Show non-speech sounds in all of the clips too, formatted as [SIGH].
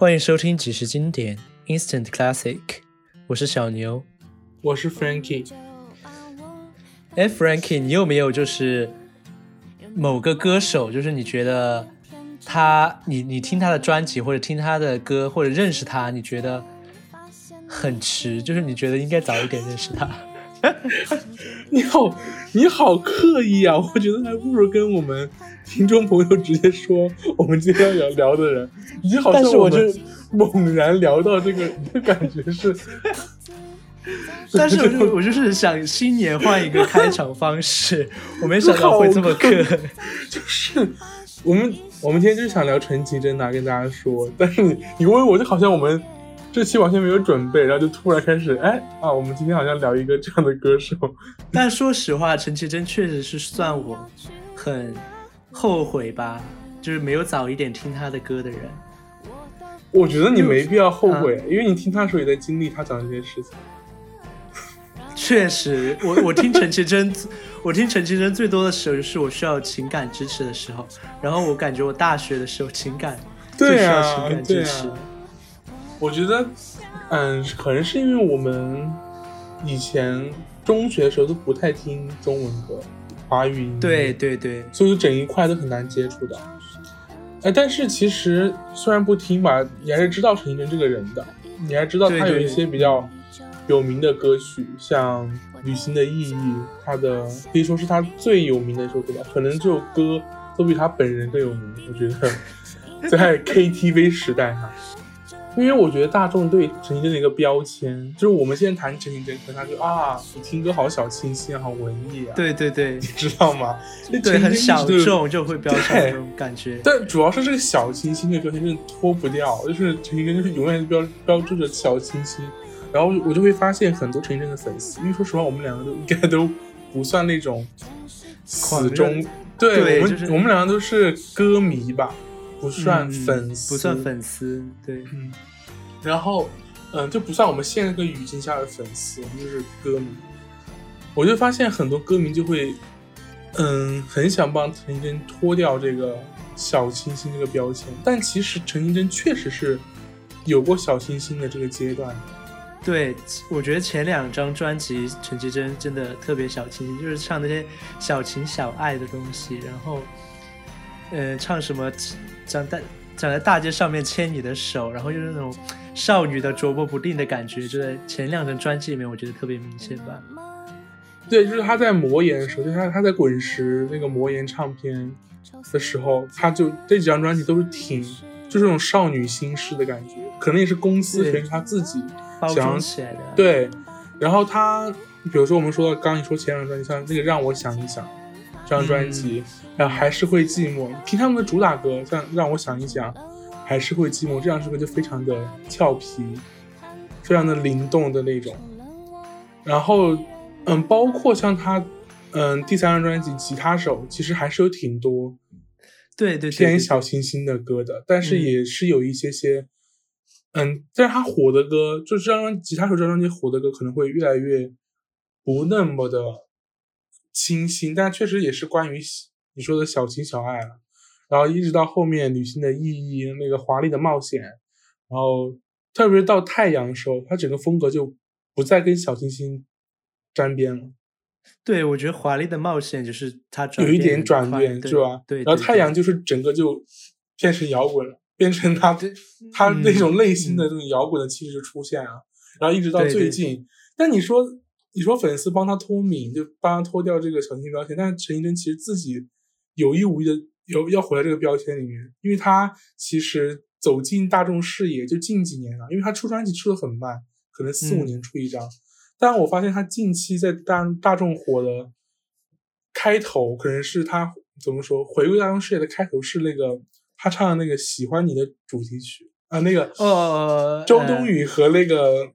欢迎收听几时经典 Instant Classic，我是小牛。我是 Frankie。哎，Frankie，你有没有就是某个歌手，就是你觉得他，你你听他的专辑或者听他的歌或者认识他，你觉得很迟，就是你觉得应该早一点认识他？[LAUGHS] 你好，你好刻意啊！我觉得还不如跟我们听众朋友直接说，我们今天要聊的人，你好像我们猛然聊到这个，你的感觉是。[LAUGHS] 但是我就我就是想新年换一个开场方式，[LAUGHS] 我没想到会这么刻。就是我们我们今天就是想聊陈绮贞呐，跟大家说。但是你你问我就好像我们这期完全没有准备，然后就突然开始，哎啊，我们今天好像聊一个这样的歌手。[LAUGHS] 但说实话，陈绮贞确实是算我很后悔吧，就是没有早一点听她的歌的人。我觉得你没必要后悔，因为你听她的时候也在经历她讲的这些事情。确实，我我听陈绮贞，[LAUGHS] 我听陈绮贞最多的时候就是我需要情感支持的时候。然后我感觉我大学的时候情感最需要情感支持。我觉得，嗯，可能是因为我们以前中学的时候都不太听中文歌，华语音。对对对，所以整一块都很难接触的。哎，但是其实虽然不听吧，你还是知道陈绮贞这个人的，你还知道她有一些比较。有名的歌曲，像《旅行的意义》，他的可以说是他最有名的一首歌吧，可能这首歌都比他本人更有名。我觉得 [LAUGHS] 在 KTV 时代哈，因为我觉得大众对陈绮贞的一个标签，就是我们现在谈陈绮贞，可能他就啊，你听歌好小清新，好文艺啊。对对对，你知道吗？对，很小众就会标签那种感觉。但主要是这个小清新的标签真的脱不掉，就是陈绮贞就是永远标标志着小清新。然后我就会发现很多陈绮贞的粉丝，因为说实话，我们两个都应该都不算那种死忠，对我们我们两个都是歌迷吧，不算粉丝，不算粉丝，对，嗯。然后，嗯，就不算我们现在这个语境下的粉丝，我们就是歌迷。我就发现很多歌迷就会，嗯，很想帮陈绮贞脱掉这个小清新这个标签，但其实陈绮贞确实是有过小清新的这个阶段。对，我觉得前两张专辑陈绮贞真的特别小清新，就是唱那些小情小爱的东西，然后，呃，唱什么长在长在大街上面牵你的手，然后就是那种少女的捉摸不定的感觉，就在前两张专辑里面，我觉得特别明显吧。对，就是他在魔岩的时候，就他他在滚石那个魔岩唱片的时候，他就这几张专辑都是挺就是那种少女心事的感觉，可能也是公司，可能是他自己。想起来的对，然后他，比如说我们说到刚你说前两张专辑，像那个让我想一想这张专辑，然后还是会寂寞。听他们的主打歌，像让我想一想，还是会寂寞，这两首歌就非常的俏皮，非常的灵动的那种。然后，嗯，包括像他，嗯，第三张专辑《吉他手》，其实还是有挺多对对偏小清新的歌的，但是也是有一些些。嗯，但是他火的歌，就这张吉他手这张专辑火的歌，可能会越来越不那么的清新，但确实也是关于你说的小情小爱了。然后一直到后面旅行的意义，那个华丽的冒险，然后特别是到太阳的时候，它整个风格就不再跟小清新沾边了。对，我觉得华丽的冒险就是它有一点转变，是吧？对。然后太阳就是整个就变成摇滚了。变成他他那种内心的那种摇滚的气质出现啊，然后一直到最近，但你说你说粉丝帮他脱敏，就帮他脱掉这个小清新标签，但是陈绮贞其实自己有意无意的有要回到这个标签里面，因为他其实走进大众视野就近几年了，因为他出专辑出的很慢，可能四五年出一张，但我发现他近期在大大众火的开头，可能是他怎么说回归大众视野的开头是那个。他唱的那个喜欢你的主题曲啊，那个呃，周冬雨和那个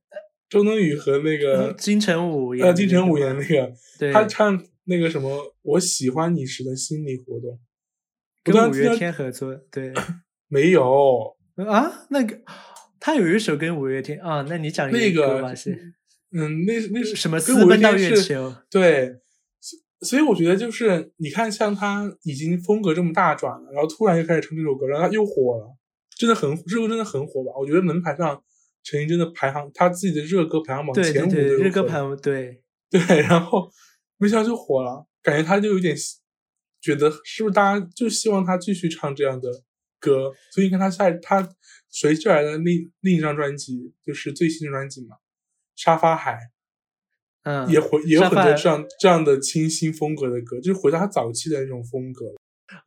周冬雨和那个金城武呃，金城武演那个，他唱那个什么我喜欢你时的心理活动，跟五月天合作，对，[LAUGHS] 没有啊，那个他有一首跟五月天啊，那你讲那个吧，是嗯，那那是什么私奔到月球，对。所以我觉得就是你看，像他已经风格这么大转了，然后突然又开始唱这首歌，然后他又火了，真的很这歌真的很火吧？我觉得能排上陈绮贞的排行，她自己的热歌排行榜前五的热歌排行对 [LAUGHS] 对，然后没想到就火了，感觉她就有点觉得是不是大家就希望她继续唱这样的歌？所以你看她下她随之而来的另另一张专辑就是最新的专辑嘛，《沙发海》。嗯，也回也有很多这样这样的清新风格的歌，就是回到他早期的那种风格。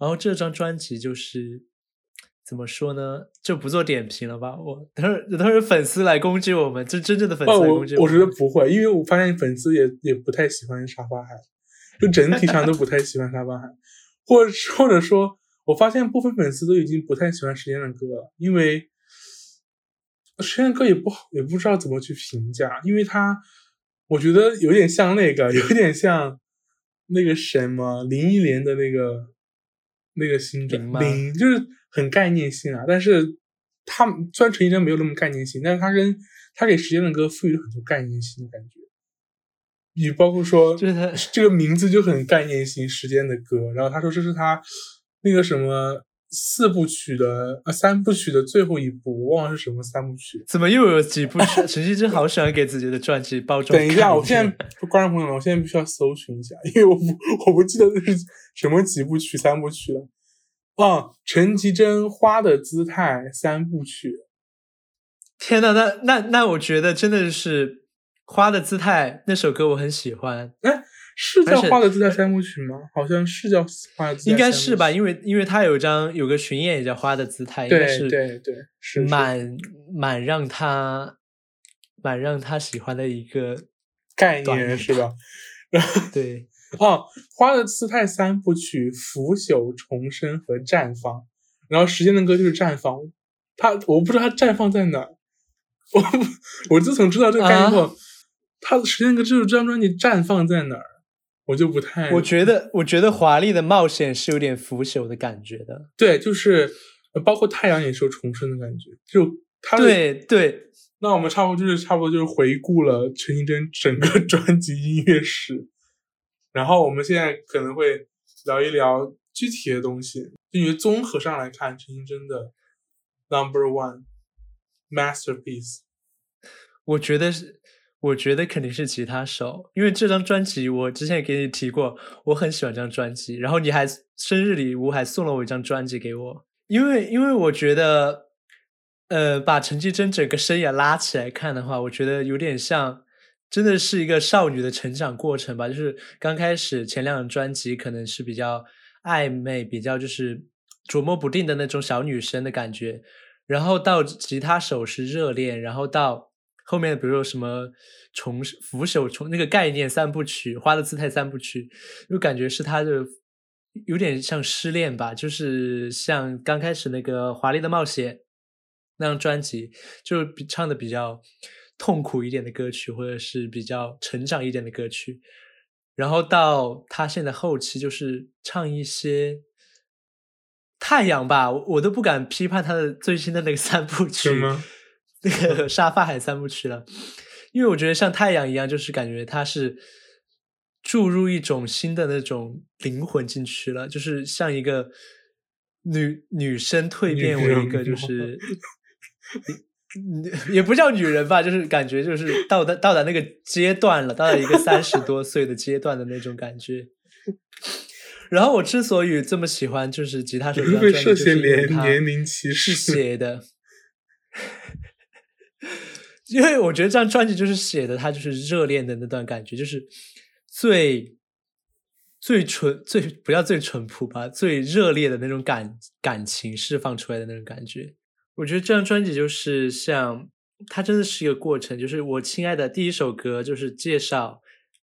然后这张专辑就是怎么说呢？就不做点评了吧。我等会等会粉丝来攻击我们，就真正的粉丝来攻击我。我觉得不会，因为我发现粉丝也也不太喜欢沙发海，就整体上都不太喜欢沙发海，或者或者说，我发现部分粉丝都已经不太喜欢时间的歌了，因为时间的歌也不好，也不知道怎么去评价，因为他。我觉得有点像那个，有点像那个什么林忆莲的那个那个新专零，就是很概念性啊。但是他虽然陈绮贞没有那么概念性，但是他跟他给时间的歌赋予了很多概念性的感觉。你包括说，就是他这个名字就很概念性，时间的歌。然后他说这是他那个什么。四部曲的啊，三部曲的最后一部，我忘了是什么三部曲。怎么又有几部曲？陈绮贞好喜欢给自己的传记包装。等一下，我现在观众朋友们，我现在必须要搜寻一下，因为我不我不记得那是什么几部曲、三部曲了。啊，陈绮贞《花的姿态》三部曲。天呐，那那那，我觉得真的是《花的姿态》那首歌，我很喜欢。哎。是叫《花的姿态》三部曲吗？好像是叫《花的姿态》，应该是吧？因为因为他有一张有个巡演也叫《花的姿态》，应该是对对，是蛮蛮让他蛮让他喜欢的一个概念是吧？[LAUGHS] 对哦，《花的姿态》三部曲：腐朽、重生和绽放。然后时间的歌就是绽放，他我不知道他绽放在哪儿。我我自从知道这个概念后，他的时间歌就是这张专辑绽放在哪儿？我就不太，我觉得，我觉得华丽的冒险是有点腐朽的感觉的。对，就是包括太阳也是有重生的感觉。就他对对，那我们差不多就是差不多就是回顾了陈绮贞整个 [LAUGHS] 专辑音乐史，然后我们现在可能会聊一聊具体的东西，因为综合上来看陈绮贞的 Number One Masterpiece，我觉得是。我觉得肯定是吉他手，因为这张专辑我之前也给你提过，我很喜欢这张专辑。然后你还生日礼物还送了我一张专辑给我，因为因为我觉得，呃，把陈绮贞整个生涯拉起来看的话，我觉得有点像，真的是一个少女的成长过程吧。就是刚开始前两张专辑可能是比较暧昧，比较就是琢磨不定的那种小女生的感觉，然后到吉他手是热恋，然后到。后面比如说什么重扶手重那个概念三部曲花的姿态三部曲，就感觉是他的有点像失恋吧，就是像刚开始那个华丽的冒险那张专辑，就比唱的比较痛苦一点的歌曲，或者是比较成长一点的歌曲，然后到他现在后期就是唱一些太阳吧，我都不敢批判他的最新的那个三部曲。那个沙发海三部曲了，因为我觉得像太阳一样，就是感觉它是注入一种新的那种灵魂进去了，就是像一个女女生蜕变为一个就是，也不叫女人吧，就是感觉就是到达到达那个阶段了，到了一个三十多岁的阶段的那种感觉。然后我之所以这么喜欢，就是吉他手这张专辑，就是年龄歧视写的。因为我觉得这张专辑就是写的，他就是热恋的那段感觉，就是最最纯、最不要最淳朴吧，最热烈的那种感感情释放出来的那种感觉。我觉得这张专辑就是像，它真的是一个过程。就是我亲爱的第一首歌就是介绍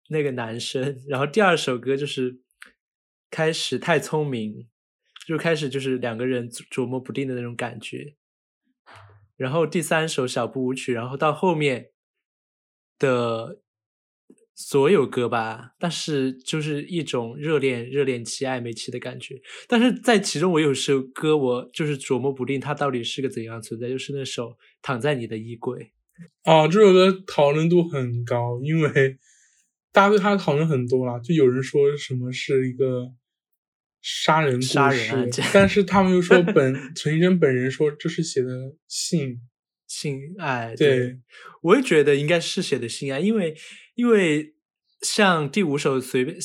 那个男生，然后第二首歌就是开始太聪明，就开始就是两个人琢磨不定的那种感觉。然后第三首小步舞曲，然后到后面的所有歌吧，但是就是一种热恋、热恋期、暧昧期的感觉。但是在其中，我有首歌，我就是琢磨不定它到底是个怎样存在，就是那首《躺在你的衣柜》哦。这首歌讨论度很高，因为大家对它讨论很多了，就有人说什么是一个杀人杀故事人案件，但是他们又说 [LAUGHS] 本陈绮贞本人说这是写的性，性爱，对我也觉得应该是写的性爱，因为因为像第五首随便，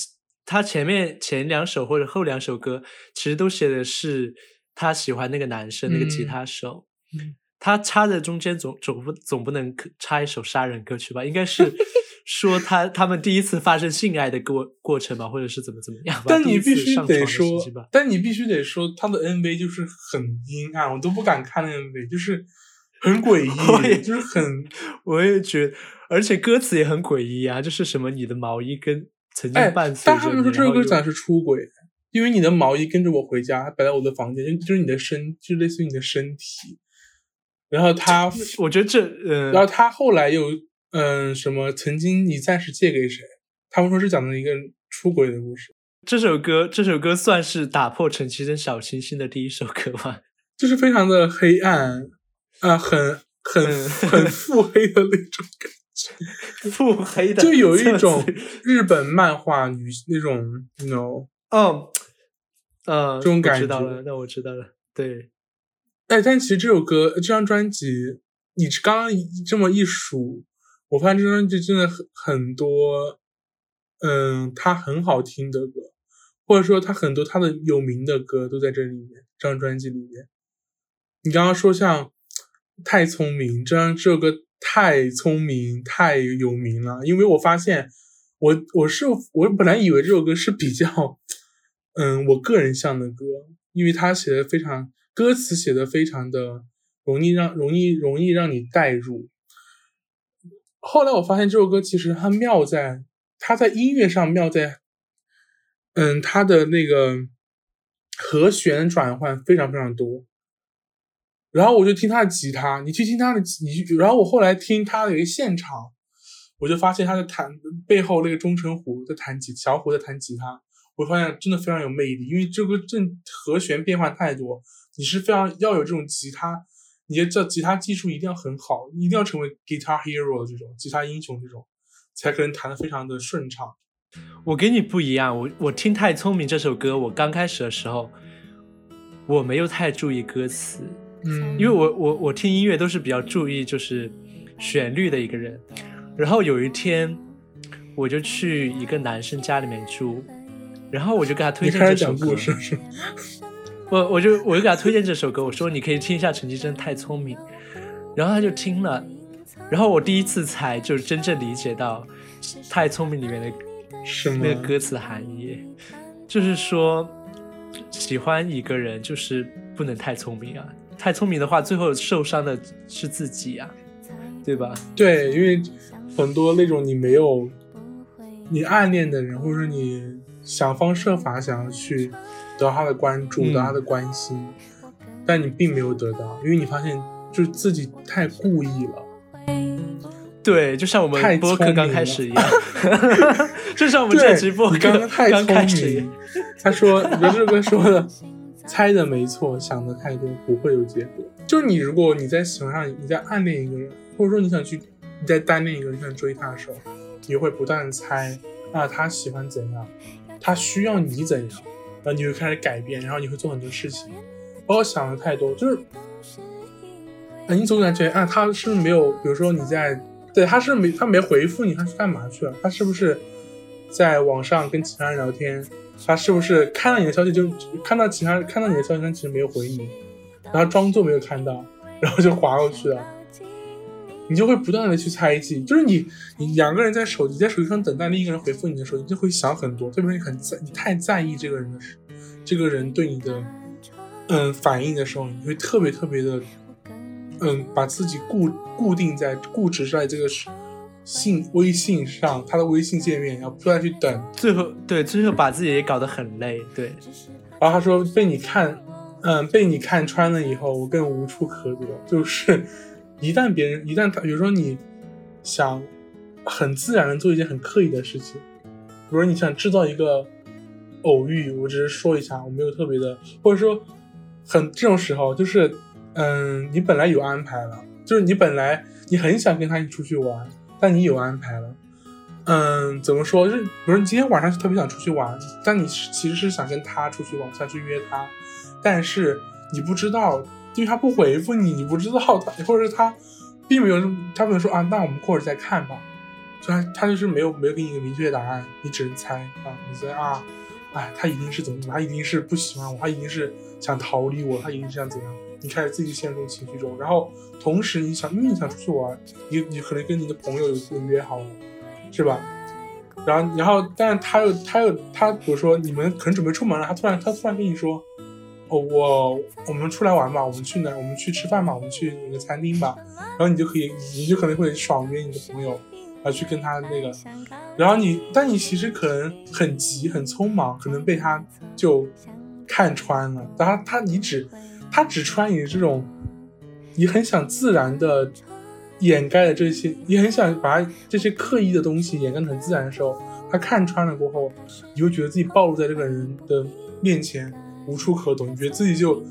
他前面前两首或者后两首歌，其实都写的是他喜欢那个男生，那个吉嗯他手，嗯他插在中间总总不总不能插一首杀人歌曲吧？应该是说他他们第一次发生性爱的过过程吧，或者是怎么怎么样吧？但你必须得说但你必须得说他的 MV 就是很阴暗，我都不敢看那 MV，就是很诡 [LAUGHS] 我也异，就是很我也觉得，而且歌词也很诡异啊，就是什么你的毛衣跟曾经哎伴，随但着但，他们说这首歌讲是出轨，因为你的毛衣跟着我回家，摆在我的房间，就就是你的身，就类似于你的身体。然后他，我觉得这呃，然后他后来又嗯什么，曾经你暂时借给谁？他们说是讲的一个出轨的故事，这首歌这首歌算是打破陈绮贞小清新的第一首歌吧。[LAUGHS] 就是非常的黑暗，啊、很很嗯很腹黑的那种感觉。腹黑的，就有一种日本漫画女那种 know，哦，呃，这种感觉知道了，那我知道了，对，哎，但其实这首歌这张专辑，你刚刚这么一数，我发现这张专辑真的很很多，嗯，它很好听的歌，或者说它很多它的有名的歌都在这里面，这张专辑里面。你刚刚说像太聪明这张这首歌太聪明太有名了，因为我发现我我是我本来以为这首歌是比较嗯我个人向的歌，因为他写的非常歌词写的非常的容易让容易容易让你代入。后来我发现这首歌其实它妙在它在音乐上妙在，嗯，它的那个和弦转换非常非常多。然后我就听他的吉他，你去听他的，你，然后我后来听他的一个现场，我就发现他在弹背后那个钟成虎在弹吉，小虎在弹吉他，我发现真的非常有魅力，因为这个正和弦变换太多，你是非常要有这种吉他，你的这吉他技术一定要很好，一定要成为 guitar hero 这种吉他英雄这种，才可能弹得非常的顺畅。我跟你不一样，我我听《太聪明》这首歌，我刚开始的时候，我没有太注意歌词，嗯，因为我我我听音乐都是比较注意就是旋律的一个人。然后有一天，我就去一个男生家里面住，然后我就给他推荐这首歌始讲故，事是吗？[LAUGHS] 我我就我就给他推荐这首歌，我说你可以听一下陈绮贞《太聪明》，然后他就听了，然后我第一次才就是真正理解到《太聪明》里面的？那个歌词含义，就是说喜欢一个人就是不能太聪明啊，太聪明的话，最后受伤的是自己啊，对吧？对，因为很多那种你没有你暗恋的人，或者说你想方设法想要去得到他的关注、嗯得到他的关心，但你并没有得到，因为你发现就是自己太故意了。对，就像我们播客聪明了刚开始一样，[LAUGHS] 就像我们对这期播刚刚太刚开聪始一样明。[LAUGHS] 他说：“你这首歌说的，猜的没错，想的太多不会有结果。就是你，如果你在喜欢上，你在暗恋一个人，或者说你想去你在单恋一个人，你想追他的时候，你会不断的猜啊，他喜欢怎样，他需要你怎样，然后你会开始改变，然后你会做很多事情，不要想的太多，就是，啊，你总感觉啊，他是不是没有，比如说你在，对，他是没他没回复你，他是干嘛去了？他是不是在网上跟其他人聊天？他是不是看到你的消息就看到其他看到你的消息，但其实没有回你，然后装作没有看到，然后就划过去了？你就会不断的去猜忌，就是你你两个人在手机在手机上等待另一个人回复你的时候，你就会想很多，特别是你很在你太在意这个人的时，这个人对你的嗯反应的时候，你会特别特别的嗯把自己固固定在固执在这个信微信上，他的微信界面，然后不断去等，最后对，最后把自己也搞得很累，对，然后他说被你看，嗯，被你看穿了以后，我更无处可躲。就是一旦别人，一旦他，比如说你想很自然的做一件很刻意的事情，比如说你想制造一个偶遇，我只是说一下，我没有特别的，或者说很这种时候，就是嗯，你本来有安排了，就是你本来你很想跟他一起出去玩，但你有安排了。嗯，怎么说？就是比如你今天晚上特别想出去玩，但你其实是想跟他出去玩，想去约他，但是你不知道，因为他不回复你，你不知道他，或者是他并没有，他没有说啊，那我们过会儿再看吧。他他就是没有没有给你一个明确的答案，你只能猜啊，你猜啊，哎，他一定是怎么，他一定是不喜欢我，他一定是想逃离我，他一定是想怎样？你开始自己陷入情绪中，然后同时你想，因为你想出去玩，你你可能跟你的朋友有有约好了。是吧？然后，然后，但是他又，他又，他比如说你们可能准备出门了，他突然，他突然跟你说，哦，我，我们出来玩吧，我们去哪？我们去吃饭吧，我们去哪个餐厅吧？然后你就可以，你就可能会爽约你的朋友，啊，去跟他那个，然后你，但你其实可能很急，很匆忙，可能被他就看穿了，他他你只，他只穿你这种，你很想自然的。掩盖了这些，你很想把这些刻意的东西掩盖的很自然的时候，他看穿了过后，你会觉得自己暴露在这个人的面前无处可躲，你觉得自己就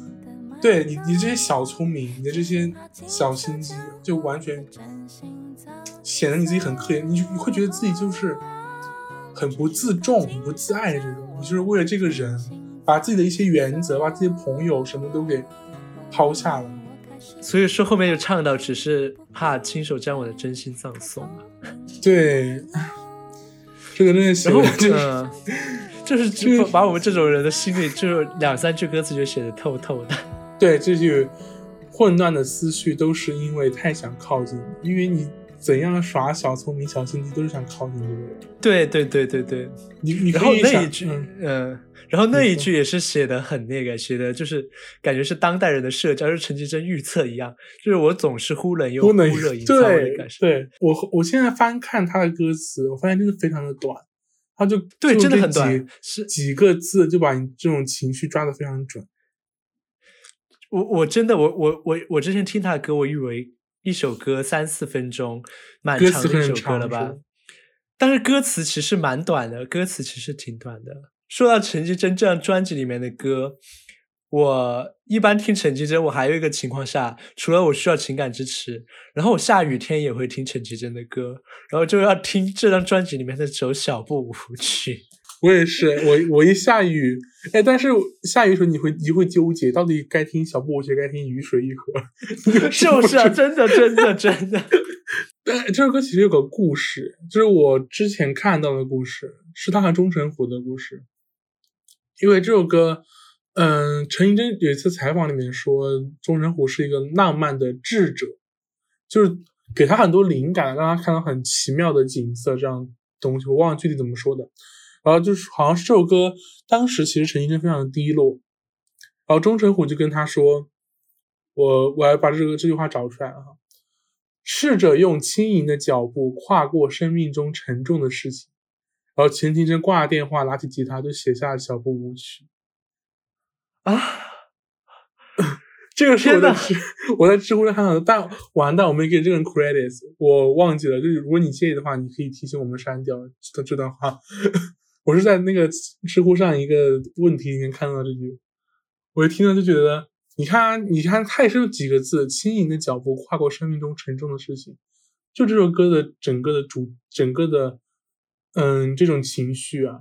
对你，你这些小聪明，你的这些小心机，就完全显得你自己很可怜，你你会觉得自己就是很不自重、很不自爱的这种，你就是为了这个人，把自己的一些原则、把自己的朋友什么都给抛下了。所以说后面就唱到，只是怕亲手将我的真心葬送了。对，这个真的写的就是就是把我们这种人的心里，就是两三句歌词就写的透透的。对，这句混乱的思绪都是因为太想靠近，因为你。怎样耍小聪明、小心机，都是想靠近这个人。对对对对对，你你然后那一句，嗯，然后那一句也是写的很那个，写的就是感觉是当代人的社交，是陈绮贞预测一样，就是我总是忽冷又忽热营造的感受。对我，我现在翻看他的歌词，我发现真的非常的短，他就对，真的很短，是几个字就把你这种情绪抓的非常准。我我真的我我我我之前听他的歌，我以为。一首歌三四分钟，蛮长的一首歌了吧？但是歌词其实蛮短的，歌词其实挺短的。说到陈绮贞这张专辑里面的歌，我一般听陈绮贞，我还有一个情况下，除了我需要情感支持，然后我下雨天也会听陈绮贞的歌，然后就要听这张专辑里面的首小步舞曲。我也是，我我一下雨，哎，但是下雨的时候你会你会纠结，到底该听小步舞曲，该听雨水一河，[LAUGHS] 就是啊，真的真的真的。[LAUGHS] 但这首歌其实有个故事，就是我之前看到的故事，是他和钟成虎的故事。因为这首歌，嗯，陈绮贞有一次采访里面说，钟成虎是一个浪漫的智者，就是给他很多灵感，让他看到很奇妙的景色这样东西。我忘了具体怎么说的。然后就是好像是这首歌，当时其实陈绮贞非常的低落，然后钟成虎就跟他说：“我我要把这个这句话找出来啊，试着用轻盈的脚步跨过生命中沉重的事情。”然后陈绮贞挂了电话，拿起吉他就写下了小步舞曲。啊，这个是我在知我在知乎上看到的，但完蛋，我没给这个人 credits，我忘记了。就是如果你介意的话，你可以提醒我们删掉这这段话。[LAUGHS] 我是在那个知乎上一个问题里面看到这句，我一听到就觉得，你看，你看，它也是有几个字，轻盈的脚步跨过生命中沉重的事情，就这首歌的整个的主，整个的，嗯，这种情绪啊，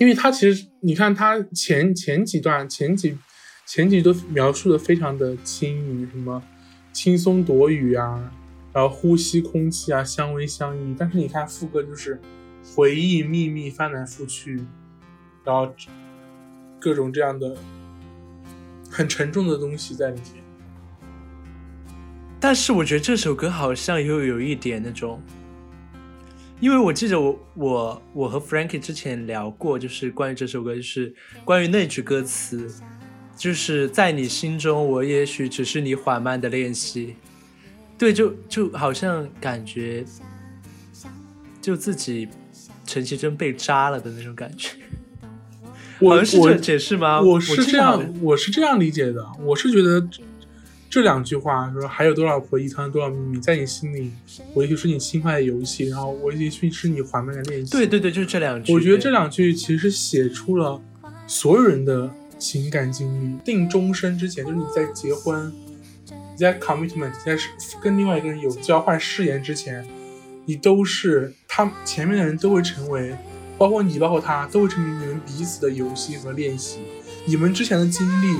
因为它其实，你看它前前几段，前几前几都描述的非常的轻盈，什么轻松躲雨啊。然后呼吸空气啊，相偎相依。但是你看副歌就是回忆秘密翻来覆去，然后各种这样的很沉重的东西在里面。但是我觉得这首歌好像又有一点那种，因为我记得我我我和 Frankie 之前聊过，就是关于这首歌，就是关于那句歌词，就是在你心中，我也许只是你缓慢的练习。对，就就好像感觉，就自己陈绮贞被扎了的那种感觉。我是这解释吗？我是这样，我是这样理解的。我是觉得这两句话说还有多少回忆藏多少秘密，在你心里，我也许是你轻快的游戏，然后我也许是你缓慢的练习。对对对，就是这两句。我觉得这两句其实写出了所有人的情感经历。定终身之前，就是你在结婚。你在 commitment，在跟另外一个人有交换誓言之前，你都是他前面的人都会成为，包括你，包括他，都会成为你们彼此的游戏和练习。你们之前的经历，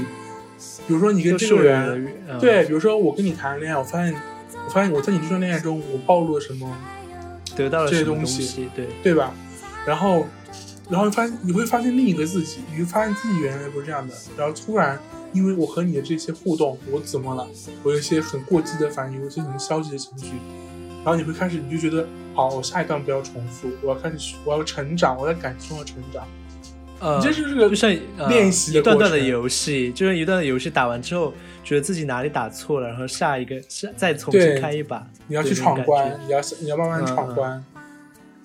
比如说你跟这个人，对，比如说我跟你谈恋爱，我发现，我发现我在你这段恋爱中，我暴露了什么，得到了这些东西，对对吧？然后，然后发现你会发现另一个自己，你会发现自己原来不是这样的，然后突然。因为我和你的这些互动，我怎么了？我有一些很过激的反应，有一些很消极的情绪，然后你会开始，你就觉得好，我下一段不要重复，我要开始，我要成长，我在感情中要成长。呃，这就是个就像练习一段段的游戏，就像一段的游戏打完之后，觉得自己哪里打错了，然后下一个下再重新开一把，你要去闯关，你要你要慢慢闯关，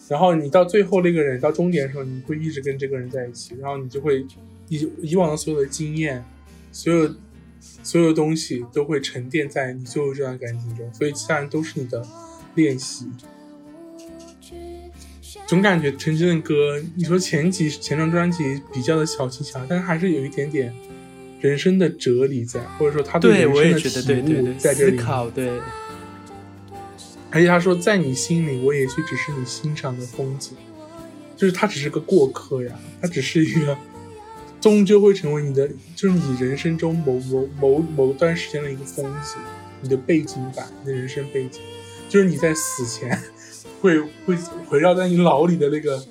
然后你到最后那个人到终点的时候，你会一直跟这个人在一起，然后你就会以以往的所有的经验。所有所有东西都会沉淀在你最后这段感情中，所以其他人都是你的练习。总感觉陈真的歌，你说前几前张专辑比较的小气小但是还是有一点点人生的哲理在，或者说他对人生的体悟在这里。思考对。而且他说，在你心里，我也许只是你欣赏的风景，就是他只是个过客呀，他只是一个。终究会成为你的，就是你人生中某某某某段时间的一个风景，你的背景板，你的人生背景，就是你在死前会会围绕在你脑里的那个，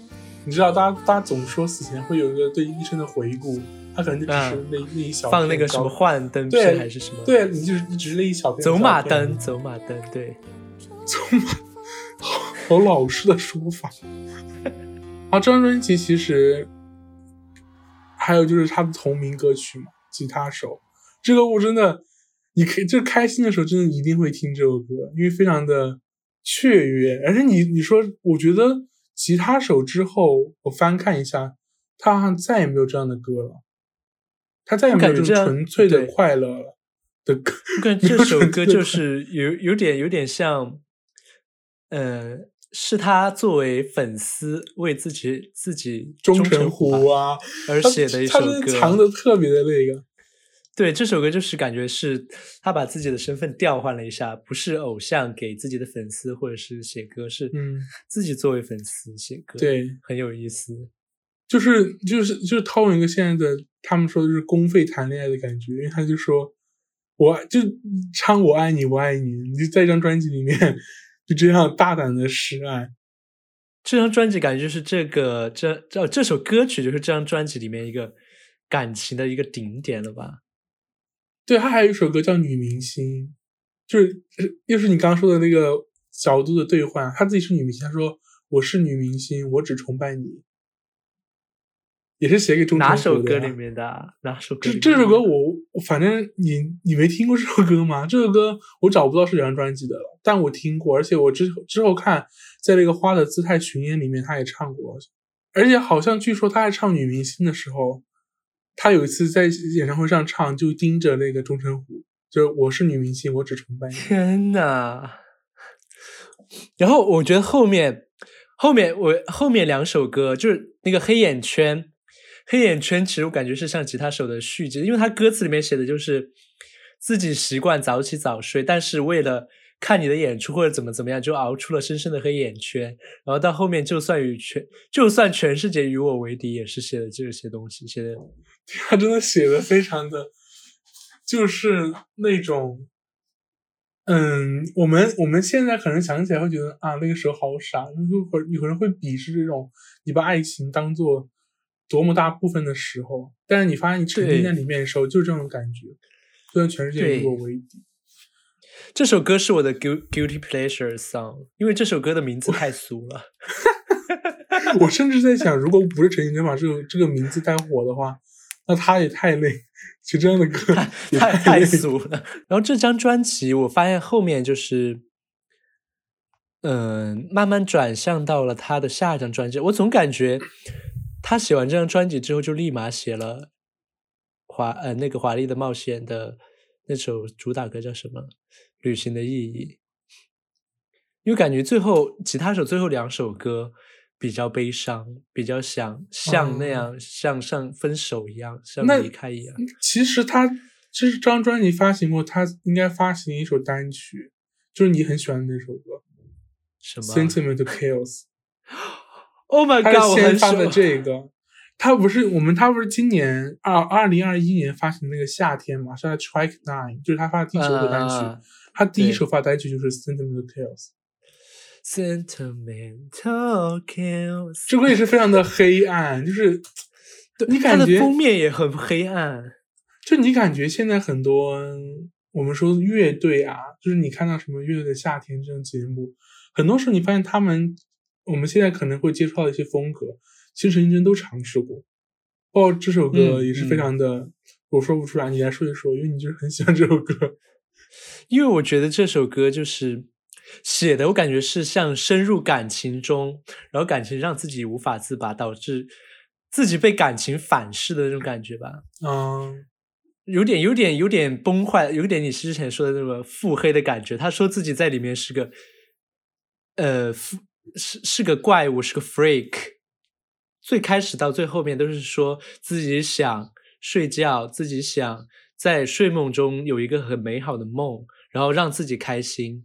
你知道，大家大家总说死前会有一个对医生的回顾，他可能就只是那那一小放那个什么幻灯片还是什么，对你就是你只是那一小片走马灯，走马灯，对，走马，好老实的说法。好，这张专辑其实。还有就是他的同名歌曲嘛，《吉他手》这个我真的，你可以就开心的时候真的一定会听这首歌，因为非常的雀跃。而且你你说，我觉得《吉他手》之后，我翻看一下，他好像再也没有这样的歌了，他再也没有这种纯粹的快乐了的歌。我感觉这首歌就是有有点有点像，呃。是他作为粉丝为自己自己忠诚湖啊而写的一首歌，藏的特别的那个。对，这首歌就是感觉是他把自己的身份调换了一下，不是偶像给自己的粉丝或者是写歌，是嗯自己作为粉丝写歌，对，很有意思。就是就是就是套用一个现在的他们说就是公费谈恋爱的感觉，因为他就说我就唱我爱你我爱你，你就在一张专辑里面。就这样大胆的示爱，这张专辑感觉就是这个这这这首歌曲就是这张专辑里面一个感情的一个顶点了吧？对他还有一首歌叫《女明星》，就是又是你刚刚说的那个角度的兑换，他自己是女明星，他说我是女明星，我只崇拜你。也是写给钟哪首歌里面的？哪首歌？这这首歌我反正你你没听过这首歌吗？这首歌我找不到是哪张专辑的了，但我听过，而且我之之后看在那个《花的姿态》巡演里面他也唱过，而且好像据说他在唱女明星的时候，他有一次在演唱会上唱就盯着那个钟成虎，就是我是女明星，我只崇拜你。天呐！然后我觉得后面后面我后面两首歌就是那个黑眼圈。黑眼圈其实我感觉是像吉他手的续集，因为他歌词里面写的就是自己习惯早起早睡，但是为了看你的演出或者怎么怎么样，就熬出了深深的黑眼圈。然后到后面，就算与全就算全世界与我为敌，也是写的这些东西。写的他真的写的非常的，就是那种，嗯，我们我们现在可能想起来会觉得啊，那个时候好傻，就会有人会鄙视这种你把爱情当做。多么大部分的时候，但是你发现你沉浸在里面的时候，就是这种感觉。虽然全世界与我为敌，这首歌是我的 guilty pleasure song，因为这首歌的名字太俗了。[LAUGHS] 我甚至在想，如果不是陈绮贞把这个这个名字带火的话，那他也太累。其实这样的歌太太俗了。然后这张专辑，我发现后面就是，嗯，慢慢转向到了他的下一张专辑。我总感觉。他写完这张专辑之后，就立马写了华呃那个华丽的冒险的那首主打歌叫什么？旅行的意义。因为感觉最后吉他手最后两首歌比较悲伤，比较想像那样像像分手一样，像离开一样。其实他这张专辑发行过，他应该发行一首单曲，就是你很喜欢的那首歌。什么 Sentiment Chaos。[LAUGHS] Oh my god！我很是先发的这个，他不是我们，他不是今年二二零二一年发行的那个夏天嘛？是他 Track Nine，就是他发的第一首歌单曲。啊他第一首发单曲就是 Sentiment Kills，Sentimental kills。[LAUGHS] 这个也是非常的黑暗，就是你感觉封面也很黑暗。就你感觉现在很多我们说乐队啊，就是你看到什么乐队的夏天这种节目，很多时候你发现他们我们现在可能会接触到一些风格，其实陈绮贞都尝试过。包括这首歌嗯也是非常的，我说不出来，你来说一说，因为你就是很喜欢这首歌。[LAUGHS] 因为我觉得这首歌就是写的，我感觉是像深入感情中，然后感情让自己无法自拔，导致自己被感情反噬的那种感觉吧。嗯，有点、有点、有点崩坏，有点你之前说的那个腹黑的感觉。他说自己在里面是个，呃，是是个怪物，是个 freak。最开始到最后面都是说自己想睡觉，自己想在睡梦中有一个很美好的梦，然后让自己开心，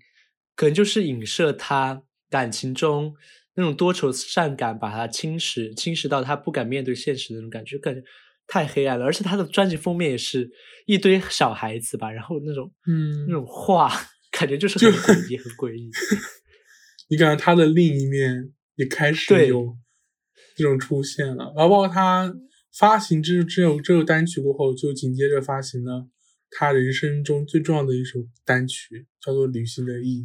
可能就是影射他感情中那种多愁善感，把他侵蚀，侵蚀到他不敢面对现实的那种感觉，感觉太黑暗了。而且他的专辑封面也是一堆小孩子吧，然后那种嗯那种画，感觉就是很诡异，很诡异。[LAUGHS] 你感觉他的另一面也开始有这种出现了，然后包括他发行这这首这首单曲过后，就紧接着发行了他人生中最重要的一首单曲，叫做《旅行的意义》。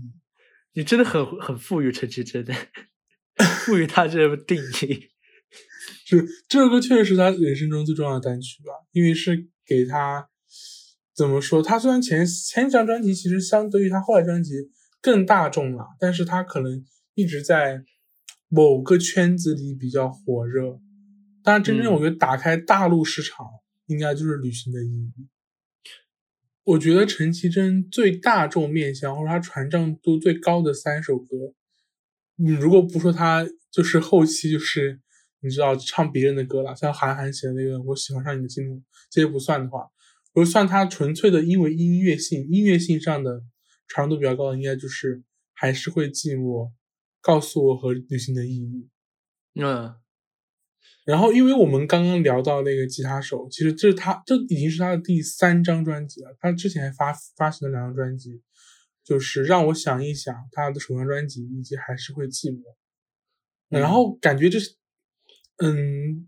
你真的很很赋予陈绮贞的，赋予他这个定义。是这首歌确实是他人生中最重要的单曲吧，因为是给他怎么说？他虽然前前几张专辑其实相对于他后来专辑更大众了，但是他可能一直在某个圈子里比较火热。但真正嗯我觉得打开大陆市场，应该就是《旅行的意义》。我觉得陈绮贞最大众面向或者她传唱度最高的三首歌，你如果不说她就是后期就是你知道唱别人的歌了，像韩寒写的那个《我喜欢上你的心》，这些不算的话，如果算她纯粹的因为音乐性、音乐性上的传唱度比较高的，应该就是还是会寂寞、告诉我和旅行的意义。嗯然后，因为我们刚刚聊到那个吉他手，其实这是他，这已经是他的第三张专辑了。他之前还发发行了两张专辑，就是让我想一想他的首张专辑，以及还是会寂寞。嗯然后感觉这是，嗯，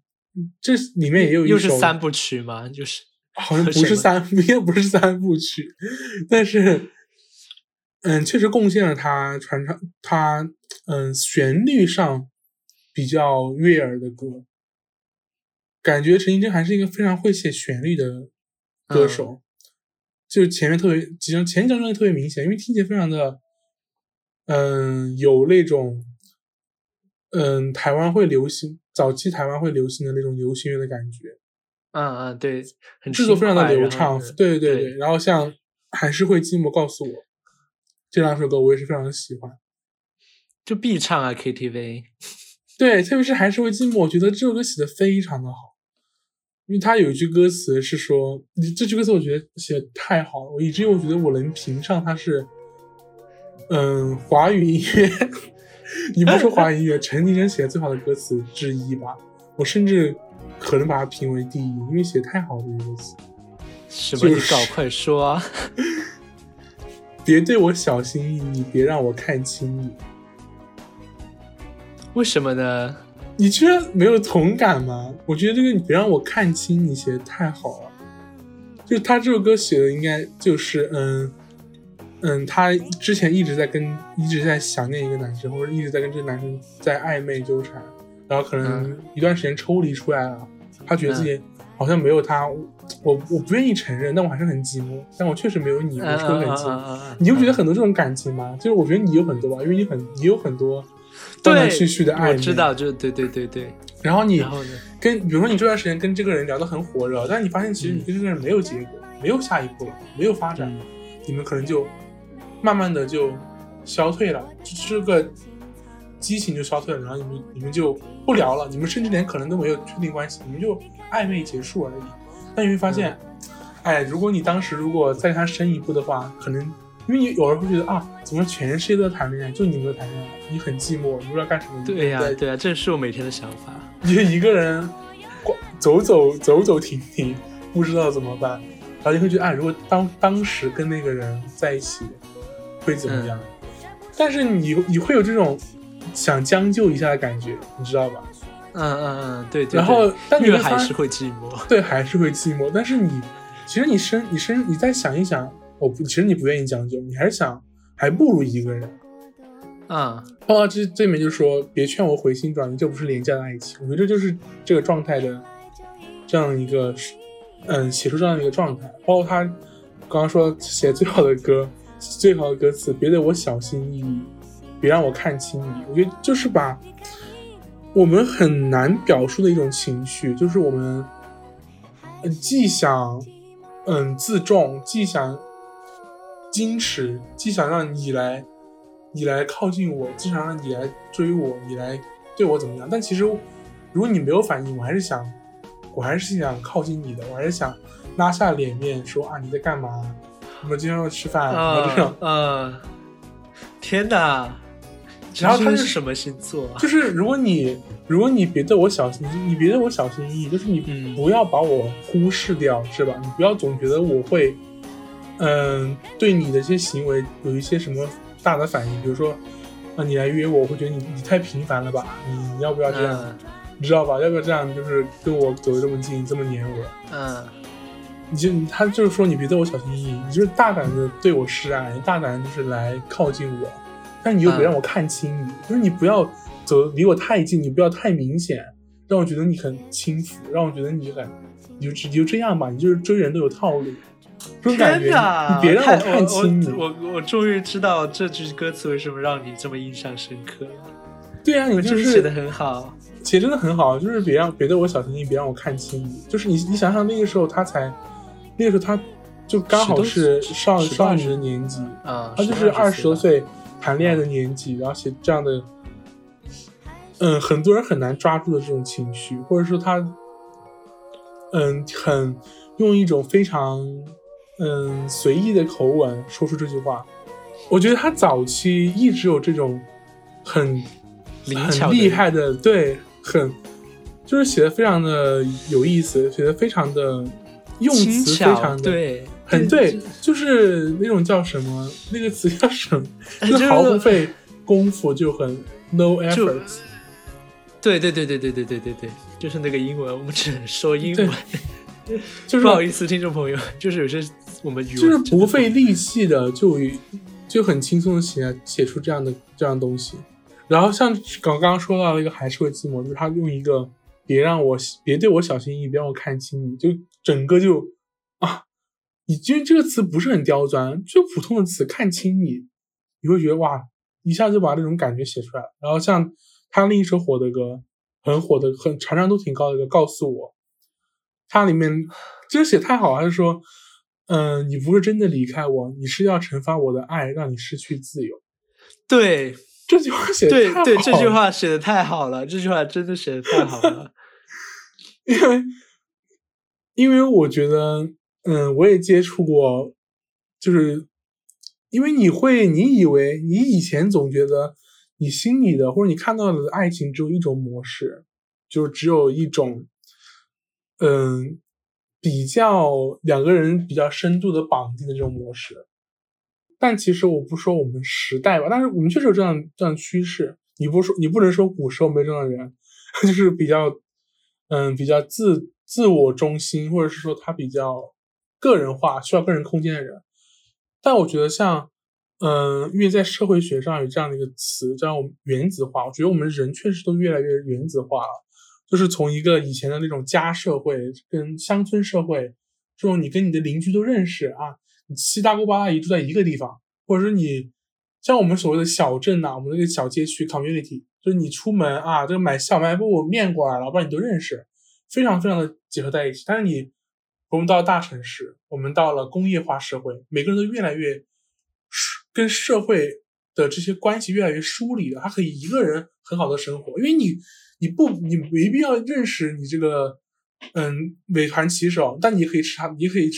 这里面也有一首，又是三部曲吗？就是好像不是三，[LAUGHS] 应该不是三部曲，但是，嗯，确实贡献了他传唱他嗯旋律上比较悦耳的歌。感觉陈绮贞还是一个非常会写旋律的歌手，就是前面特别几张前几张专辑特别明显，因为听起来非常的，嗯，有那种，嗯，台湾会流行早期台湾会流行的那种流行乐的感觉。嗯嗯，对，很制作非常的流畅是，对对对然后像还是会寂寞告诉我这两首歌，我也是非常的喜欢。就必唱啊 KTV。对，特别是还是会寂寞，我觉得这首歌写的非常的好，因为他有一句歌词是说，你这句歌词我觉得写的太好了，我以至于我觉得我能评上它是，嗯，华语音乐，[LAUGHS] 你不说华语音乐，陈绮贞写的最好的歌词之一吧，我甚至可能把它评为第一，因为写的太好了这句歌词。什么？就是你搞快说啊！[LAUGHS] 别对我小心翼翼，别让我看清你。为什么呢？你居然没有同感吗？我觉得这个你别让我看清你写的太好了。就他这首歌写的应该就是嗯嗯，他之前一直在跟一直在想念一个男生，或者一直在跟这个男生在暧昧纠缠，然后可能嗯一段时间抽离出来了，他觉得自己好像没有他，我我不愿意承认，但我还是很寂寞，但我确实没有你，我嗯是会很嗯寂寞。你不觉得很多这种感情吗？就是我觉得你有很多吧，因为你很你有很多断断续续的暧昧。我知道，就对对对对。然后你？跟比如说你这段时间跟这个人聊得很火热，但是你发现其实你跟这个人没有结果，没有下一步了，没有发展，嗯你们可能就慢慢的就消退了，就这个激情就消退了，然后你们你们就不聊了，你们甚至连可能都没有确定关系，你们就暧昧结束而已。但你会发现，哎，如果你当时如果再跟他深一步的话，可能因为你有人会觉得啊，怎么全世界都在谈恋爱，就你没有谈恋爱，你很寂寞，你不知道干什么。对呀，对呀，这是我每天的想法。你就一个人，逛走走走走停停，不知道怎么办，然后你会觉得啊，如果当当时跟那个人在一起，会怎么样？但是你你会有这种想将就一下的感觉，你知道吧？嗯嗯嗯，对。然后，但你还是会寂寞。对，还是会寂寞。但是你，其实你身，你身，你再想一想，我不，其实你不愿意将就，你还是想，还不如一个人。啊，哦，这这里面就说，别劝我回心转意，这不是廉价的爱情。我觉得这就是这个状态的这样一个，嗯，写出这样的一个状态。包括他刚刚说写最好的歌，最好的歌词，别对我小心翼翼，别让我看清你。我觉得就是把。我们很难表述的一种情绪，就是我们既想嗯自重，既想矜持，既想让你来你来靠近我，既想让你来追我，你来对我怎么样？但其实如果你没有反应，我还是想，我还是想靠近你的，我还是想拉下脸面说啊你在干嘛？我们今天要吃饭，这样。嗯，天哪！然后他是什么星座？就是如果你如果你别对我小心，你别对我小心翼翼，就是你不要把我忽视掉，是吧？你不要总觉得我会，嗯，对你的一些行为有一些什么大的反应，比如说，啊，你来约我，我会觉得你你太频繁了吧？你要不要这样？你知道吧？要不要这样？就是跟我走的这么近，这么黏我？嗯，你就他就是说你别对我小心翼翼，你就是大胆的对我示爱，你大胆就是来靠近我。但你又别让我看清你，就是你不要走离我太近，你不要太明显，让我觉得你很轻浮，让我觉得你很，你就你就这样吧，你就是追人都有套路，这种感觉，你别让我看清你。我我终于知道这句歌词为什么让你这么印象深刻了。对啊，你就是写的很好，写真的很好，就是别让别对我小心翼翼，别让我看清你。就是你你想想那个时候他才，那个时候他就刚好是少少女的年纪啊，他就是二十多岁。谈恋爱的年纪，然后写这样的，嗯，很多人很难抓住的这种情绪，或者说他，嗯，很用一种非常嗯随意的口吻说出这句话。我觉得他早期一直有这种很很厉害的，对，很就是写的非常的有意思，写的非常的用词非常的对。很对，就是那种叫什么，那个词叫什么，[LAUGHS] 就毫不费功夫就很 no efforts。对对对对对对对对对，就是那个英文，我们只能说英文。[LAUGHS] 就是不好意思，听众朋友，[LAUGHS] 就是有些我们就是不费力气的，就就很轻松的写写出这样的这样东西。然后像刚刚说到了一个还是会寂寞，就是他用一个别让我别对我小心翼翼，别让我看清你，就整个就啊。你其实这个词不是很刁钻，就普通的词，看清你，你会觉得哇，一下就把那种感觉写出来了。然后像他另一首火的歌，很火的，很常常都挺高的一个，告诉我，它里面就是写太好还是说，嗯，你不是真的离开我，你是要惩罚我的爱，让你失去自由。对，这句话写的对对，这句话写的太好了，这句话真的写的太好了，[LAUGHS] 因为因为我觉得。嗯，我也接触过，就是因为你会，你以为你以前总觉得你心里的或者你看到的爱情只有一种模式，就是只有一种，嗯，比较两个人比较深度的绑定的这种模式。但其实我不说我们时代吧，但是我们确实有这样这样趋势。你不说，你不能说古时候没这样的人，[LAUGHS] 就是比较，嗯，比较自自我中心，或者是说他比较。个人化需要个人空间的人，但我觉得像，嗯，因为在社会学上有这样的一个词叫原子化，我觉得我们人确实都越来越原子化了，就是从一个以前的那种家社会跟乡村社会，这种你跟你的邻居都认识啊，你七大姑八大姨住在一个地方，或者是你像我们所谓的小镇呐，我们那个小街区 community，就是你出门啊，这个买小卖部面馆老板你都认识，非常非常的结合在一起，但是你。我们到了大城市，我们到了工业化社会，每个人都越来越跟社会的这些关系越来越疏离了。他可以一个人很好的生活，因为你你不你没必要认识你这个嗯美团骑手，但你可以吃他，你可以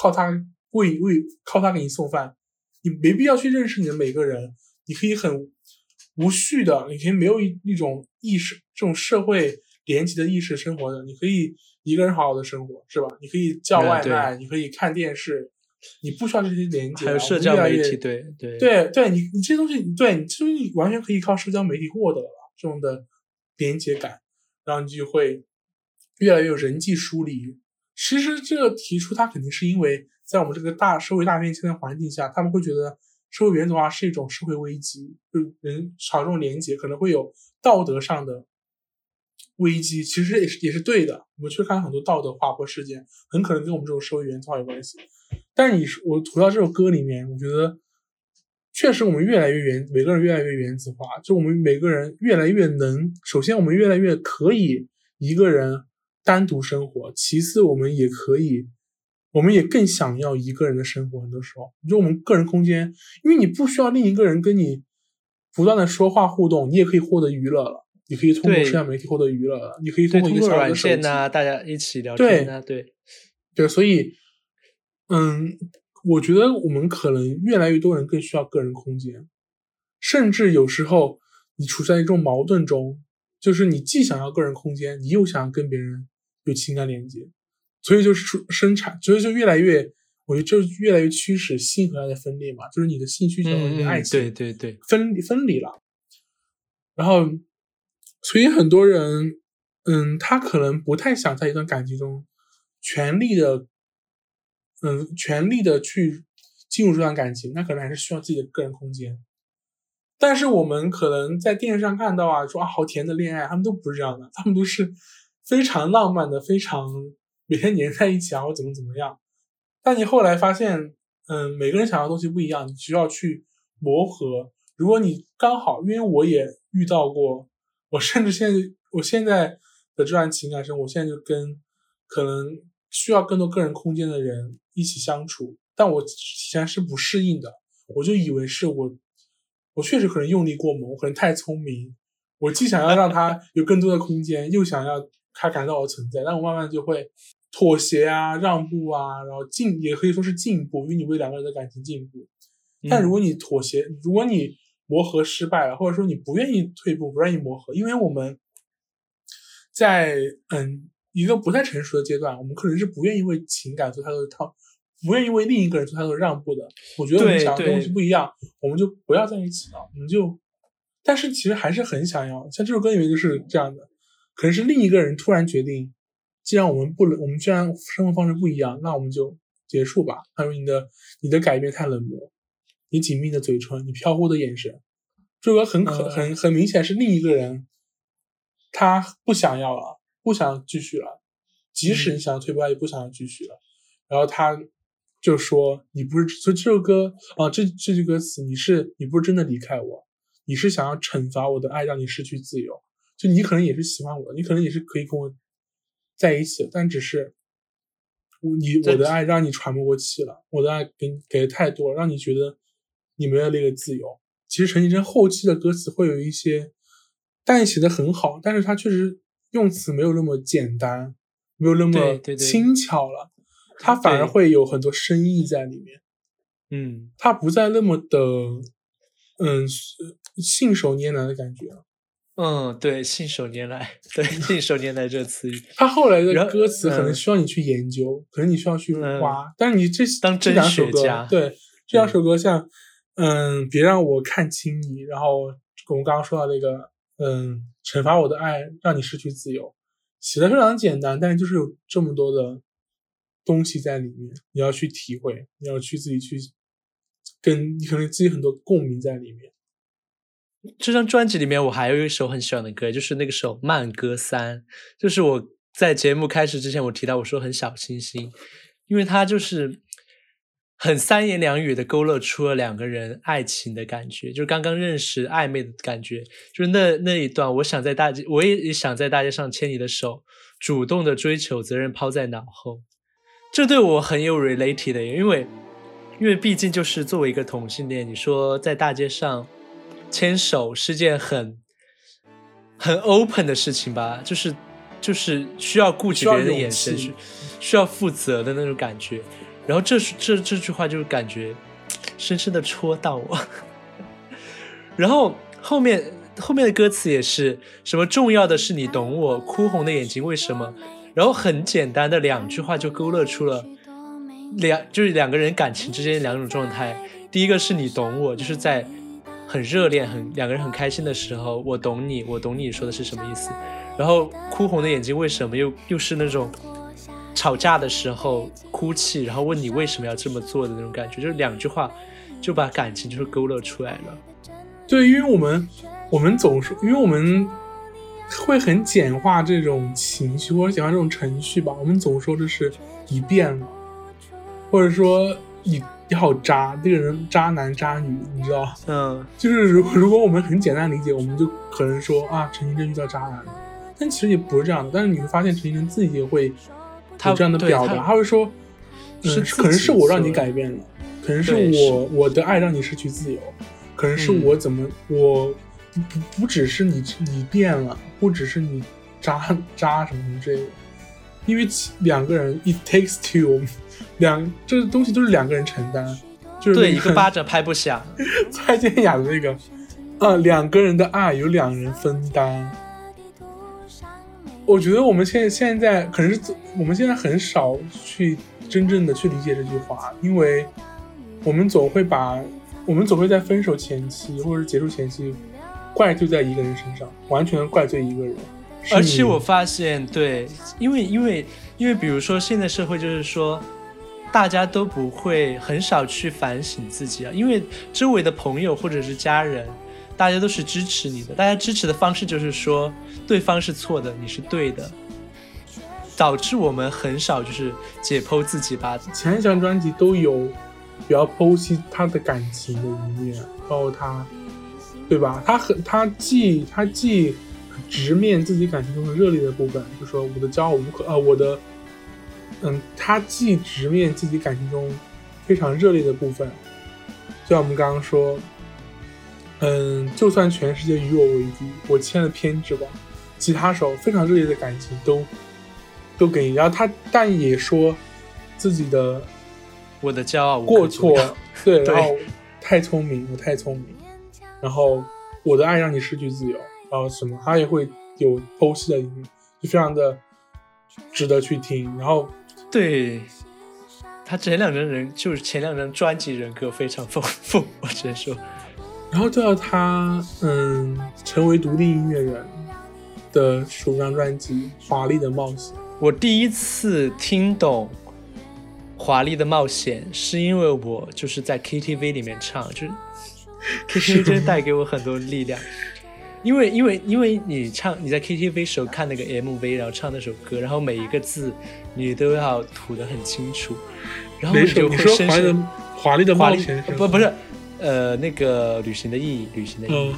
靠他喂喂靠他给你送饭，你没必要去认识你的每个人，你可以很无序的，你可以没有一一种意识，这种社会连接的意识生活的，你可以一个人好好的生活，是吧？你可以叫外卖，你可以看电视，你不需要这些连接，还有社交媒体，对对对对，你你这些东西，对你这东西完全可以靠社交媒体获得了这种的连接感，然后你就会越来越有人际疏离。其实这个提出，它肯定是因为在我们这个大社会大变迁的环境下，他们会觉得社会原子化是一种社会危机，就人少这种连接，可能会有道德上的危机。其实也是也是对的。我们去看很多道德滑坡事件，很可能跟我们这种社会原子化有关系。但是你我回到这首歌里面，我觉得确实我们越来越原，每个人越来越原子化，就我们每个人越来越能。首先，我们越来越可以一个人。单独生活，其次我们也可以，我们也更想要一个人的生活。很多时候，你就我们个人空间，因为你不需要另一个人跟你不断的说话互动，你也可以获得娱乐了。你可以通过社交媒体获得娱乐，你可以通过一个软件呐，大家一起聊天啊，对对，所以，嗯，我觉得我们可能越来越多人更需要个人空间，甚至有时候你处在一种矛盾中，就是你既想要个人空间，你又想要跟别人。有情感连接，所以就是出生产，所以就越来越，我觉得就越来越驱使性和爱的分裂嘛，就是你的性需求和你的爱情，对对对，分离分离了。然后，所以很多人，嗯，他可能不太想在一段感情中全力的，嗯，全力的去进入这段感情，那可能还是需要自己的个人空间。但是我们可能在电视上看到啊，说啊好甜的恋爱，他们都不是这样的，他们都是。非常浪漫的，非常每天黏在一起啊，或怎么怎么样。但你后来发现，嗯，每个人想要的东西不一样，你需要去磨合。如果你刚好，因为我也遇到过，我甚至现在我现在的这段情感生活，我现在就跟可能需要更多个人空间的人一起相处，但我以前是不适应的，我就以为是我，我确实可能用力过猛，我可能太聪明，我既想要让他有更多的空间，又想要。他感到我存在，但我慢慢就会妥协啊、让步啊，然后进也可以说是进步，因为你为两个人的感情进步。但如果你妥协，如果你磨合失败了，或者说你不愿意退步、不愿意磨合，因为我们在嗯一个不太成熟的阶段，我们可能是不愿意为情感做太多的套，不愿意为另一个人做太多的让步的。我觉得我们想要的东西不一样，我们就不要在一起了。我们就，但是其实还是很想要。像这首歌里面就是这样的。可能是另一个人突然决定，既然我们不能，我们既然生活方式不一样，那我们就结束吧。他说：“你的你的改变太冷漠，你紧密的嘴唇，你飘忽的眼神，这个很可很很明显是另一个人，他不想要了，不想继续了。即使你想要退步，他也不想要继续了。然后他就说：你不是所以这首歌啊，这这句歌词，你是你不是真的离开我，你是想要惩罚我的爱，让你失去自由。”就你可能也是喜欢我的，你可能也是可以跟我在一起的，但只是我你我的爱让你喘不过气了，我的爱给给的太多，让你觉得你没有那个自由。其实陈绮贞后期的歌词会有一些，但写的很好，但是她确实用词没有那么简单，没有那么轻巧了，她反而会有很多深意在里面。嗯，她不再那么的嗯信手拈来的感觉了。嗯，对，信手拈来，[LAUGHS] 对，信手拈来这个词语，他后来的歌词可能需要你去研究，可能你需要去挖，但是你这当这两首歌，对，这两首歌像，嗯，嗯别让我看清你，然后我们刚刚说到那个，嗯，惩罚我的爱，让你失去自由，写的非常简单，但是就是有这么多的东西在里面，你要去体会，你要去自己去，跟你可能自己很多共鸣在里面。这张专辑里面，我还有一首很喜欢的歌，就是那个首《慢歌三》。就是我在节目开始之前，我提到我说很小清新，因为它就是很三言两语的勾勒出了两个人爱情的感觉，就是刚刚认识暧昧的感觉。就是那那一段，我想在大街，我也也想在大街上牵你的手，主动的追求，责任抛在脑后。这对我很有 related 的，因为因为毕竟就是作为一个同性恋，你说在大街上。牵手是件很很 open 的事情吧，就是就是需要顾及别人的眼神，需要负责的那种感觉。然后这这这句话就是感觉深深的戳到我。[LAUGHS] 然后后面后面的歌词也是什么重要的是你懂我，哭红的眼睛为什么？然后很简单的两句话就勾勒出了两就是两个人感情之间两种状态。第一个是你懂我，就是在很热恋、很两个人很开心的时候，我懂你，我懂你说的是什么意思。然后哭红的眼睛为什么又又是那种吵架的时候哭泣，然后问你为什么要这么做的那种感觉，就是两句话就把感情就是勾勒出来了。对，因为我们我们总是因为我们会很简化这种情绪或者简化这种程序吧，我们总说这是你变了，或者说你。你好渣，这个人渣男渣女，你知道？嗯，就是如如果我们很简单理解，我们就可能说啊，陈绮贞遇到渣男了。但其实也不是这样的。但是你会发现，陈绮贞自己也会有这样的表达，他会说，是可能是我让你改变了，可能是我我的爱让你失去自由，可能是我怎么我不不只是你你变了，不只是你渣渣什么什么之类的，因为两个人，it takes two。[LAUGHS] 两这个东西都是两个人承担，就是对一个巴掌拍不响。[LAUGHS] 蔡健雅的那个，啊，两个人的爱由两人分担。我觉得我们现现在可能是我们现在很少去真正的去理解这句话，因为我们总会把我们总会在分手前期或者结束前期怪罪在一个人身上，完全怪罪一个人。而且我发现，对，因为因为因为比如说现在社会就是说。大家都不会很少去反省自己啊，因为周围的朋友或者是家人，大家都是支持你的。大家支持的方式就是说对方是错的，你是对的，导致我们很少就是解剖自己吧。前一张专辑都有比较剖析他的感情的一面，包括他，对吧？他很他既他既直面自己感情中的热烈的部分，就说我的骄傲无可呃我的。嗯，他既直面自己感情中非常热烈的部分，就像我们刚刚说，嗯，就算全世界与我为敌，我签了偏执吧。吉他手非常热烈的感情都都给你，然后他但也说自己的我的骄傲过错，对，[LAUGHS] 然后太聪明，我太聪明，然后我的爱让你失去自由，然后什么，他也会有剖析的一面，就非常的值得去听，然后。对他前两张人就是前两张专辑人格非常丰富，我只能说。然后到他嗯成为独立音乐人的首张专辑《华丽的冒险》，我第一次听懂《华丽的冒险》，是因为我就是在 KTV 里面唱，就是 KTV 真带给我很多力量。因为因为因为你唱你在 KTV 时候看那个 MV，然后唱那首歌，然后每一个字你都要吐得很清楚，然后你就会深深华丽的冒险不不是呃那个旅行的意义旅行的意义，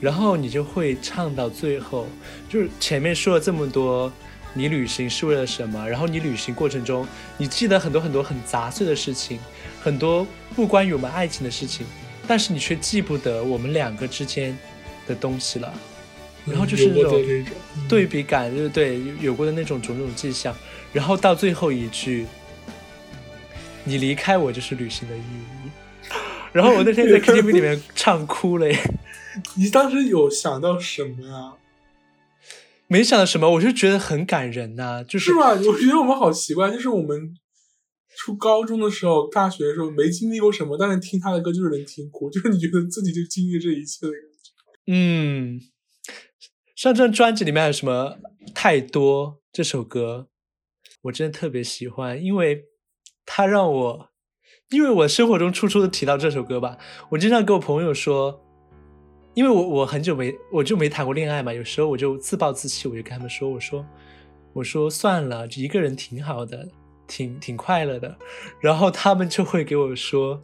然后你就会唱到最后，就是前面说了这么多，你旅行是为了什么？然后你旅行过程中，你记得很多很多很杂碎的事情，很多不关于我们爱情的事情，但是你却记不得我们两个之间。的东西了，然后就是那种对比感，就是对有过的那种种种迹象，然后到最后一句，你离开我就是旅行的意义。然后我那天在 KTV 里面唱哭了耶。[LAUGHS] 你当时有想到什么呀？没想到什么，我就觉得很感人呐。就是是吧？我觉得我们好奇怪，就是我们初高中的时候、大学的时候没经历过什么，但是听他的歌就是能听哭，就是你觉得自己就经历这一切的感觉。嗯，像这张专辑里面还有什么太多这首歌，我真的特别喜欢，因为它让我，因为我生活中处处都提到这首歌吧。我经常跟我朋友说，因为我我很久没我就没谈过恋爱嘛，有时候我就自暴自弃，我就跟他们说，我说我说算了，一个人挺好的，挺挺快乐的。然后他们就会给我说，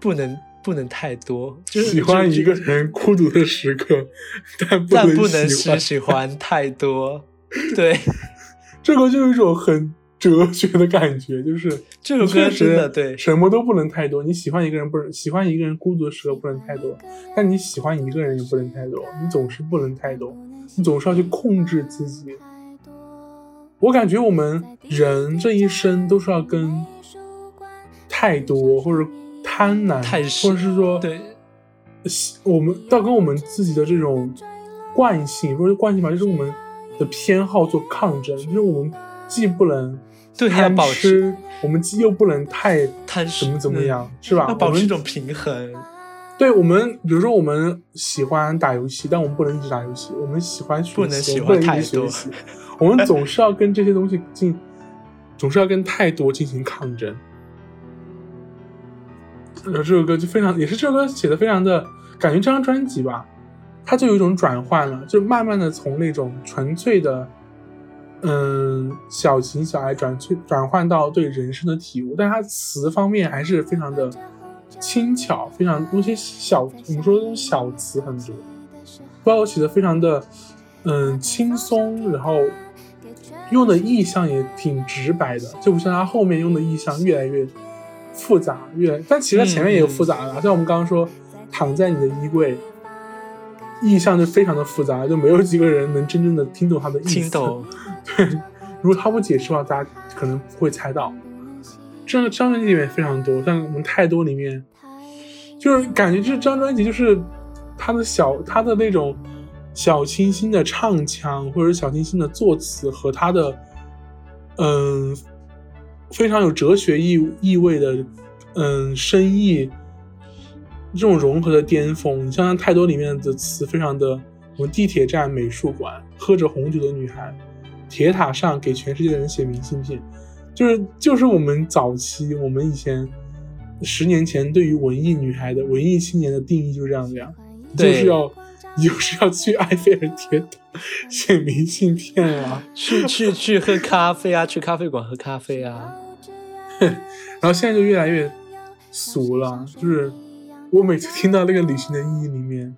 不能。不能太多，就是喜欢一个人孤独的时刻，但但不能是喜欢太多。对，[LAUGHS] 这个就有一种很哲学的感觉，就是这首歌真的对，什么都不能太多。你喜欢一个人不能喜欢一个人孤独的时候不能太多，但你喜欢一个人也不能太多。你总是不能太多，你总是要去控制自己。我感觉我们人这一生都是要跟太多或者。贪婪，太或者是说对，我们要跟我们自己的这种惯性，不是惯性吧，就是我们的偏好做抗争，就是我们既不能对要保持，我们既又不能太贪怎么怎么嗯样，是吧？要保持一种平衡。对我们，比如说我们喜欢打游戏，但我们不能一直打游戏；我们喜欢学习，不能喜我们不欢太多能一直学习。我们总是要跟这些东西进，总是要跟太多进行抗争。呃，这首歌就非常，也是这首歌写的非常的，感觉这张专辑吧，它就有一种转换了，就慢慢的从那种纯粹的，嗯，小情小爱转去转换到对人生的体悟，但它词方面还是非常的轻巧，非常那些小，我们说那种小词很多，包括写的非常的，嗯，轻松，然后用的意象也挺直白的，就不像他后面用的意象越来越复杂，越来但其实他前面也有复杂的，像我们刚刚说躺在你的衣柜，意象就非常的复杂，就没有几个人能真正的听懂他的意思。听懂，对，[LAUGHS] 如果他不解释的话，大家可能不会猜到。这张专辑里面非常多，但我们太多里面，就是感觉这张专辑就是他的小他的那种小清新的唱腔，或者小清新的作词和他的嗯非常有哲学意意味的嗯深意，这种融合的巅峰。你像太多里面的词，非常的我们地铁站、美术馆、喝着红酒的女孩、铁塔上给全世界的人写明信片，就是就是我们早期我们以前十年前对于文艺女孩的文艺青年的定义就是这样子呀，就是要就是要去埃菲尔铁塔写明信片啊。[LAUGHS] 去去去喝咖啡啊，去咖啡馆喝咖啡啊。[LAUGHS] 然后现在就越来越俗了，就是我每次听到那个《旅行的意义》里面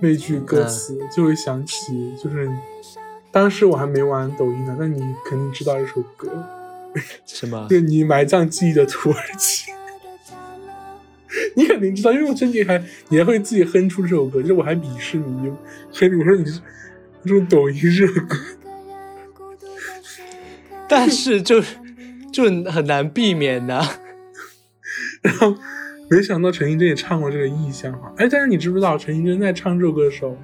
那句歌词，就会想起，就是当时我还没玩抖音呢，但你肯定知道这首歌，什么 [LAUGHS] 对？你埋葬记忆的土耳其。[LAUGHS] 你肯定知道，因为我最近还你还会自己哼出这首歌，就是我还鄙视你，就哼，我说你是这种抖音热歌，[LAUGHS] 但是就就很难避免的、然后没想到陈绮贞也唱过这个意象哈，哎，但是你知不知道陈绮贞在唱这首歌的时候，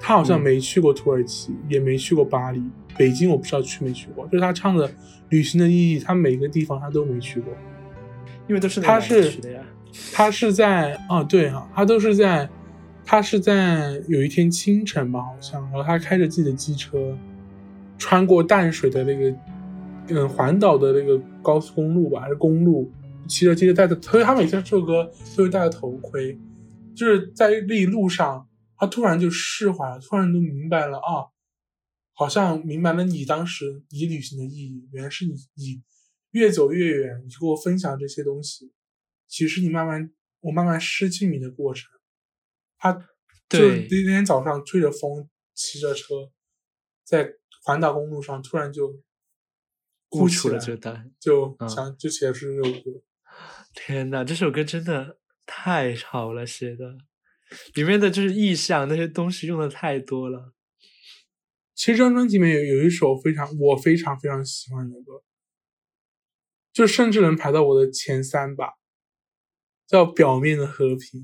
她好像嗯。没去过土耳其，也没去过巴黎，北京我不知道去没去过，就是他唱的《旅行的意义》，他每个地方他都没去过，因为都是他是在啊对哈，她都是在，他是在有一天清晨吧，好像，然后他开着自己的机车，穿过淡水的那个，嗯，环岛的那个高速公路吧，还是公路，骑着机车戴着，所以他每次唱这首歌都会戴着头盔，就是在那一路上，她突然就释怀了，突然就明白了啊，好像明白了你当时你旅行的意义，原来是你你越走越远，你就跟我分享这些东西，其实你慢慢我慢慢失去你的过程，他就那天早上吹着风骑着车，在环岛公路上突然就悟出了哭起来，这段。就嗯想就写出这首歌。天呐，这首歌真的太好了，写的里面的就是意象那些东西用的太多了。其实这张专辑里面有有一首非常我非常非常喜欢的歌，就甚至能排到我的前三吧，叫《表面的和平》。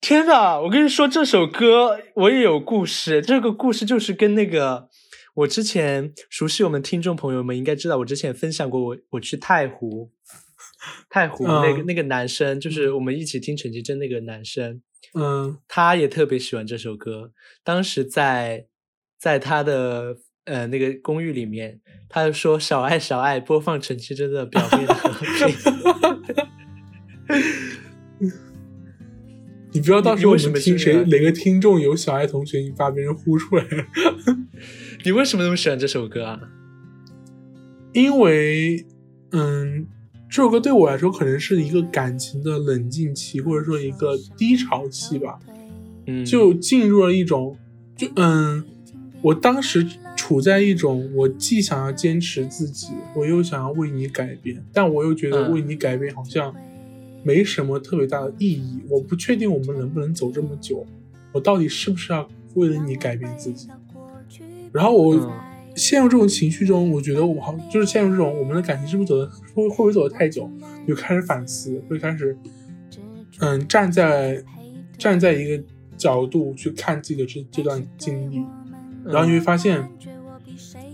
天呐，我跟你说，这首歌我也有故事。这个故事就是跟那个我之前熟悉我们听众朋友们应该知道，我之前分享过我我去太湖，太湖那个、嗯那个男生，就是我们一起听陈绮贞那个男生，嗯他也特别喜欢这首歌。当时在在他的呃那个公寓里面，他就说“小爱小爱”，播放陈绮贞的《表面的和平 [LAUGHS]》。你不知道到时候我你为什么们听谁哪个听众有小爱同学，你把别人呼出来。[LAUGHS] 你为什么那么喜欢这首歌啊？因为，嗯，这首歌对我来说可能是一个感情的冷静期，或者说一个低潮期吧，嗯，就进入了一种，就嗯，我当时处在一种我既想要坚持自己，我又想要为你改变，但我又觉得嗯为你改变好像没什么特别大的意义，我不确定我们能不能走这么久，我到底是不是要为了你改变自己？然后我嗯陷入这种情绪中，我觉得我好就是陷入这种我们的感情是不是走的会会不会走的太久，就开始反思，会开始嗯站在站在一个角度去看自己的这这段经历，然后你会发现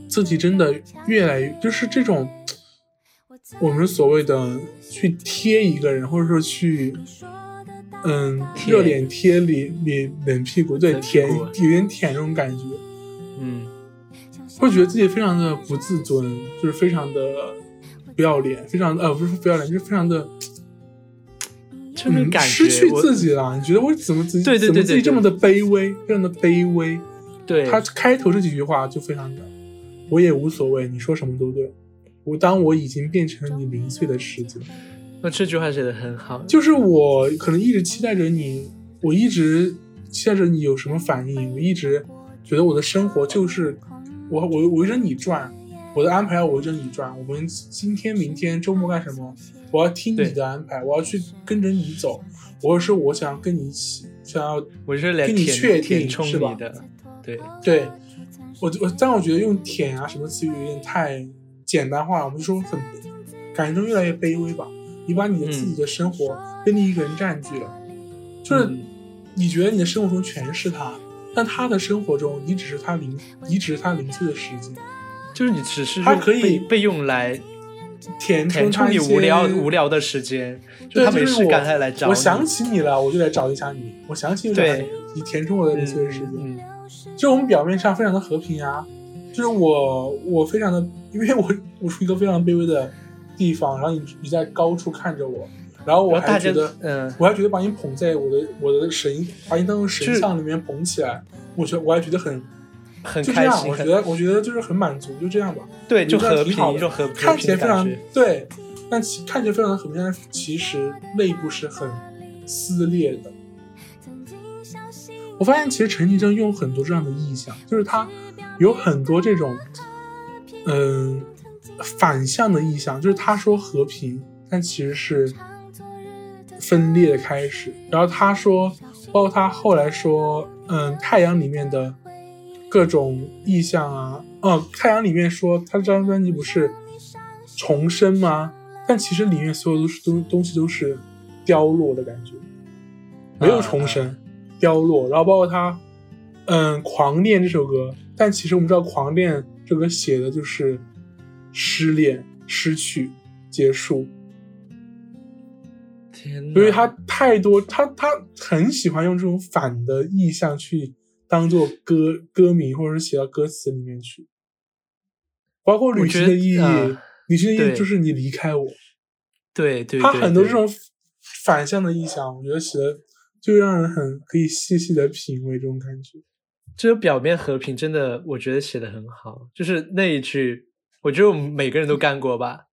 自己真的越来越就是这种我们所谓的去贴一个人，或者说去嗯热脸贴脸脸冷屁股，对舔有点舔这种感觉，嗯。会觉得自己非常的不自尊，就是非常的不要脸，非常呃不是不要脸，就是非常的，就是感失去自己了。你觉得我怎么自己怎么自己这么的卑微，非常的卑微？对他开头这几句话就非常的，我也无所谓，你说什么都对。我当我已经变成了你零碎的时间，那这句话写的很好。就是我可能一直期待着你，我一直期待着你有什么反应，我一直觉得我的生活就是。我我围着你转，我的安排要围着你转。我们今天、明天、周末干什么？我要听你的安排，我要去跟着你走。我是我想跟你一起，想要我是跟你确定是吧？对对，我我但我觉得用舔啊什么词语有点太简单化了。我们就说很感情中越来越卑微吧。你把你的自己的生活被你一个人占据了，就是你觉得你的生活中全是他。但他的生活中，你只是他零，你只是他零碎的时间，就是你只是他可以被用来填填充你无聊无聊的时间。就，他没事干，他来找我想起你了，我就来找一下你。我想起你了，你填充我的零碎的时间。就我们表面上非常的和平啊，就是我我非常的，因为我 [LAUGHS] 我处于一个非常卑微的地方，然后你你在高处看着我。然后我还觉得，嗯，我还觉得把你捧在我的我的神，把你当成神像里面捧起来，我觉得我还觉得很很开心。我觉得我觉得就是很满足，就这样吧。对，就和平，就和平，看起来非常对，但其看起来非常的和平，但其实内部是很撕裂的。我发现其实陈绮贞用很多这样的意象，就是他有很多这种嗯反向的意象，就是他说和平，但其实是。分裂的开始，然后他说，包括他后来说，嗯，太阳里面的各种意象啊，哦，太阳里面说他这张专辑不是重生吗？但其实里面所有都是东东西都是凋落的感觉，没有重生，凋落。然后包括他，嗯，狂恋这首歌，但其实我们知道，狂恋这个写的就是失恋、失去、结束。所以他太多，他他很喜欢用这种反的意象去当做歌歌名，或者是写到歌词里面去。包括旅行的意义，旅行的意义就是你离开我。对对，他很多这种反向的意象，我觉得写的就让人很可以细细的品味这种感觉。这个表面和平真的，我觉得写的很好。就是那一句，我觉得我们每个人都干过吧。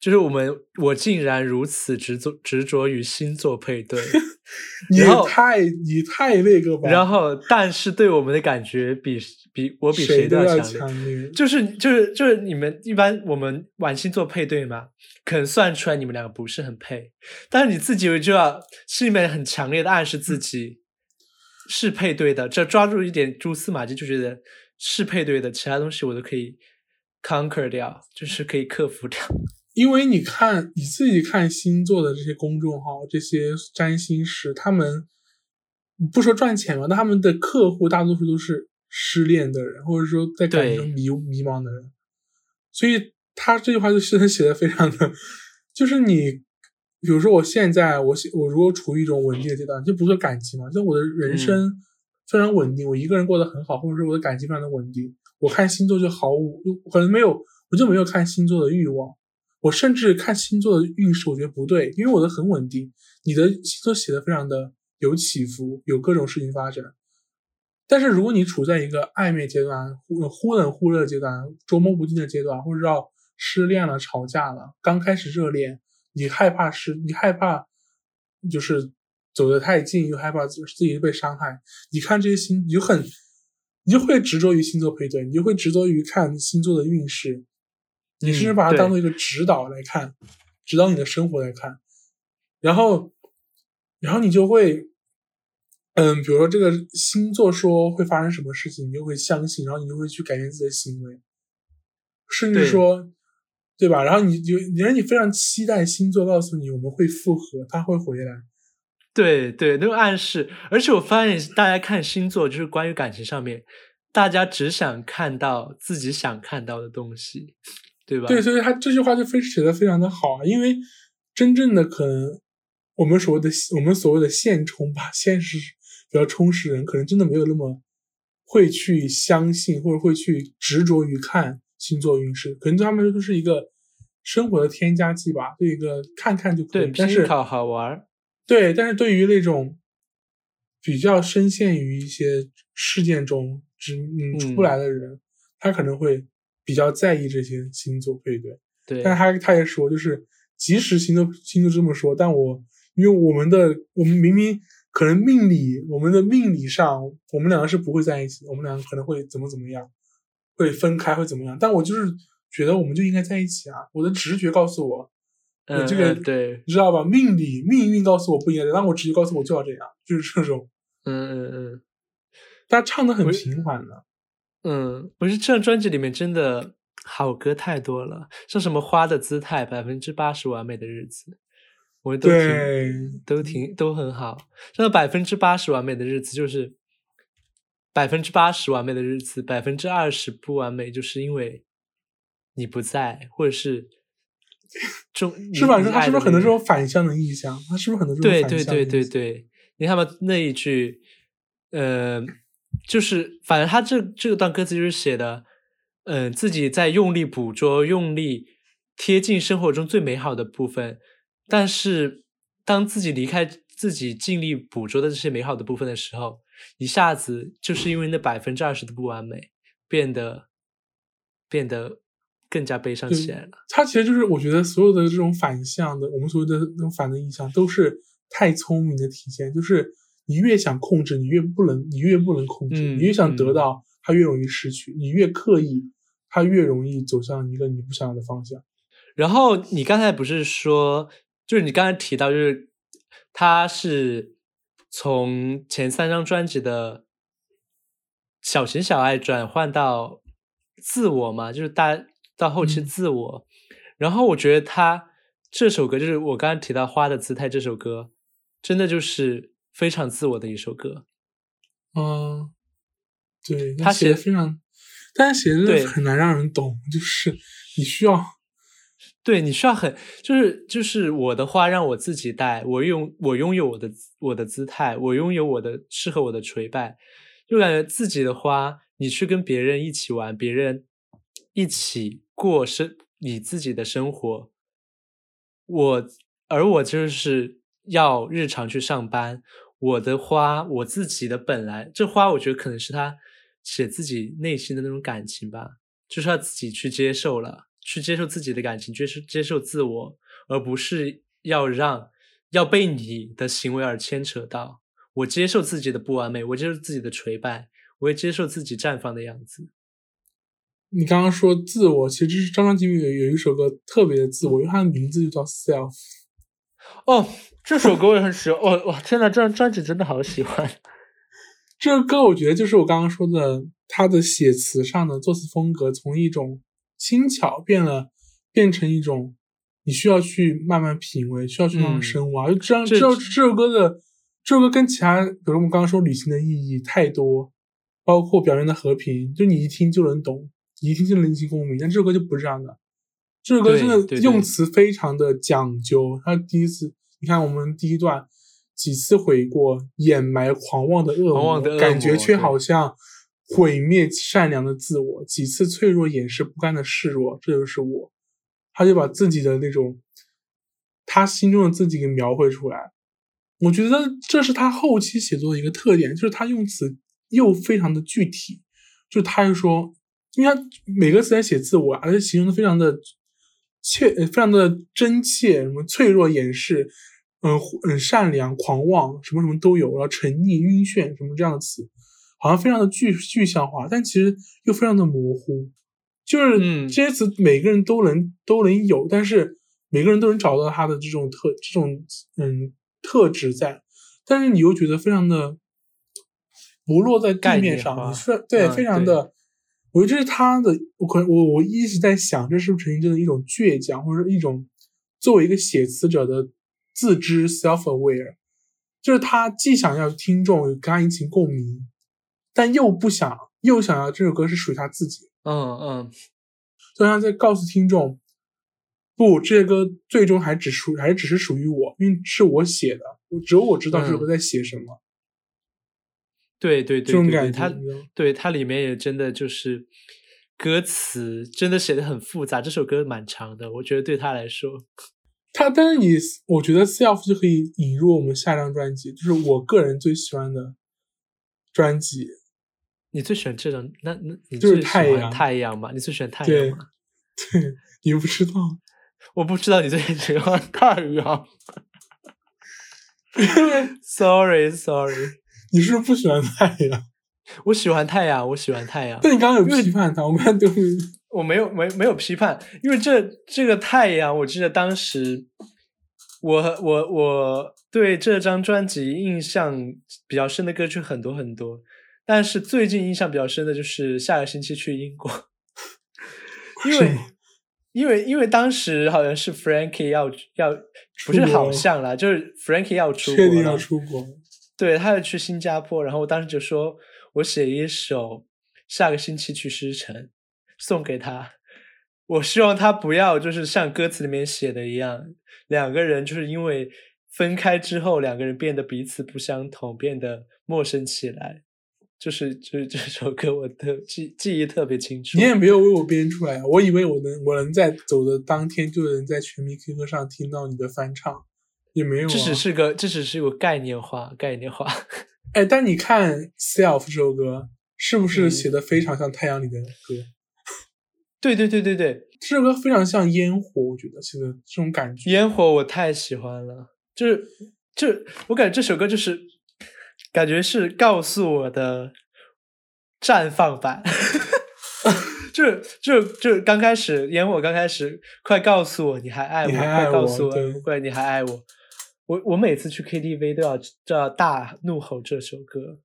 就是我们，我竟然如此执着执着于星座配对，[LAUGHS] 你太你太那个吧。然后，但是对我们的感觉比比我比谁都要强烈。就是就是就是你们一般我们玩星座配对嘛，可能算出来你们两个不是很配，但是你自己就要心里面很强烈的暗示自己是配对的，这抓住一点蛛丝马迹就觉得是配对的，其他东西我都可以 conquer 掉，就是可以克服掉。因为你看你自己看星座的这些公众号，这些占星师，他们不说赚钱嘛，那他们的客户大多数都是失恋的人，或者说在感情中迷迷茫的人，所以他这句话就 [LAUGHS] 是写的非常的，就是你，比如说我现在我我如果处于一种稳定的阶段，就不说感情嘛，就我的人生非常稳定，我一个人过得很好，或者说我的感情非常的稳定，我看星座就毫无可能没有，我就没有看星座的欲望。我甚至看星座的运势，我觉得不对，因为我的很稳定，你的星座写的非常的有起伏，有各种事情发展。但是如果你处在一个暧昧阶段，忽忽冷忽热阶段，捉摸不定的阶段，或者要失恋了、吵架了，刚开始热恋，你害怕失，你害怕就是走得太近，又害怕自己被伤害。你看这些星，你就很，你就会执着于星座配对，你就会执着于看星座的运势。你甚至把它当做一个指导来看，指导你的生活来看，然后，然后你就会，嗯，比如说这个星座说会发生什么事情，你就会相信，然后你就会去改变自己的行为。甚至说，对吧？然后你就，你让你非常期待星座告诉你我们会复合，他会回来。对对，那种暗示。而且我发现大家看星座，就是关于感情上面，大家只想看到自己想看到的东西，对吧？对，所以他这句话就非写的非常的好啊，因为真正的可能，我们所谓的我们所谓的现充吧，现实比较充实人，可能真的没有那么会去相信或者会去执着于看星座运势，可能对他们说就是一个生活的添加剂吧，对一个看看就可以，但是考好玩。对，但是对于那种比较深陷于一些事件中只嗯出不来的人，他可能会比较在意这些星座配对。对，但他他也说，就是即使星座星座这么说，但我因为我们的我们明明可能命理我们的命理上，我们两个是不会在一起，我们两个可能会怎么怎么样，会分开会怎么样？但我就是觉得我们就应该在一起啊！我的直觉告诉我。嗯，这个对，你知道吧？命理命运告诉我不应该，但我直接告诉我就要这样，就是这种。嗯嗯嗯，他唱的很平缓的。嗯，我觉得这张专辑里面真的好歌太多了，像什么《花的姿态》，百分之八十完美的日子，我都挺都挺都很好。像百分之八十完美的日子，就是百分之八十完美的日子，百分之二十不完美，就是因为你不在，或者是。中是吧？他是不是很多这种反向的意象？他是不是很多这种对对对对对？你看吧，那一句，呃，就是反正他这这段歌词就是写的，嗯，自己在用力捕捉、用力贴近生活中最美好的部分，但是当自己离开自己尽力捕捉的这些美好的部分的时候，一下子就是因为那百分之二十的不完美，变得变得。更加悲伤起来了。他其实就是，我觉得所有的这种反向的，我们所谓的那种反的意象，都是太聪明的体现。就是你越想控制，你越不能，你越不能控制；你越想得到，它越容易失去；你越刻意，它越容易走向一个你不想要的方向。然后你刚才不是说，就是你刚才提到，就是他是从前三张专辑的小情小爱转换到自我嘛？就是大。到后期自我，然后我觉得他这首歌就是我刚才提到《花的姿态》这首歌，真的就是非常自我的一首歌。嗯，对他写的非常，但是写的很难让人懂，就是你需要，[LAUGHS] 对你需要很，就是就是我的花让我自己带，我用我拥有我的我的姿态，我拥有我的适合我的垂败，就感觉自己的花，你去跟别人一起玩，别人一起。过生你自己的生活，我而我就是要日常去上班。我的花，我自己的本来这花，我觉得可能是他写自己内心的那种感情吧，就是要自己去接受了，去接受自己的感情，接受接受自我，而不是要让要被你的行为而牵扯到。我接受自己的不完美，我接受自己的垂败，我也接受自己绽放的样子。你刚刚说自我，其实张张吉米有有一首歌特别的自我，因为它的名字就叫 Self。哦，这首歌我也很喜欢。哦我，天呐，这张专辑真的好喜欢。这个歌我觉得就是我刚刚说的，他的写词上的作词风格从一种轻巧变了，变成一种你需要去慢慢品味，需要去慢慢深挖。就这样这这首歌的这首歌跟其他，比如我们刚刚说旅行的意义太多，包括表面的和平，就你一听就能懂。你一听就能引起共鸣，但这首歌就不是这样的。这首歌真的用词非常的讲究。他第一次，你看我们第一段几次悔过，掩埋狂妄的恶魔，感觉却好像毁灭善良的自我。几次脆弱掩饰不甘的示弱，这就是我。他就把自己的那种他心中的自己给描绘出来。我觉得这是他后期写作的一个特点，就是他用词又非常的具体。就他就说。因为他每个词在写自我，而且形容的非常的切，非常的真切，什么脆弱、掩饰，嗯嗯，善良、狂妄，什么什么都有，然后沉溺、晕眩，什么这样的词，好像非常的具具象化，但其实又非常的模糊。就是这些词每个人都能都能有，但是每个人都能找到他的这种特这种嗯特质在，但是你又觉得非常的不落在地面上，你是对非常的。我觉得这是他的，我可能我我一直在想，这是不是陈绮贞的一种倔强，或者一种作为一个写词者的自知 self aware，就是他既想要听众跟他引起共鸣，但又不想，又想要这首歌是属于他自己。嗯嗯，就像在告诉听众，不，这些歌最终还只属，还只是属于我，因为是我写的，我只有我知道这首歌在写什么。对对对，这种感觉，它对它里面也真的就是歌词真的写的很复杂。这首歌蛮长的，我觉得对他来说，他但是你我觉得 self 就可以引入我们下张专辑，就是我个人最喜欢的专辑。你最喜欢这张？那那你就是太阳太阳嘛？你最喜欢太阳吗？对，你不知道，[LAUGHS] 我不知道你最喜欢太阳。Sorry Sorry。你是不是不喜欢太阳？我喜欢太阳，我喜欢太阳。但你刚刚有批判他，我们都我没有没没有批判，因为这这个太阳，我记得当时我我我对这张专辑印象比较深的歌曲很多很多，但是最近印象比较深的就是下个星期去英国，[LAUGHS] 因为因为因为当时好像是 Frankie 要要不是好像啦，就是 Frankie 要出确定要出国。对，他要去新加坡，然后我当时就说，我写一首下个星期去狮城送给他，我希望他不要就是像歌词里面写的一样，两个人就是因为分开之后，两个人变得彼此不相同，变得陌生起来，就是就是这首歌，我的记记忆特别清楚。你也没有为我编出来，我以为我能我能在走的当天就能在全民 K 歌上听到你的翻唱。也没有，这只是个，这只是个概念化，概念化。[LAUGHS] 哎，但你看《Self》这首歌，是不是写的非常像太阳里的歌？[LAUGHS] 对对对对对，这首歌非常像烟火，我觉得写的这种感觉。烟火我太喜欢了，就是，就我感觉这首歌就是，感觉是告诉我的绽放版。[LAUGHS] 就是就就刚开始烟火刚开始，快告诉我你还爱我，快告诉我，快你还爱我。我我每次去 KTV 都要都要大怒吼这首歌，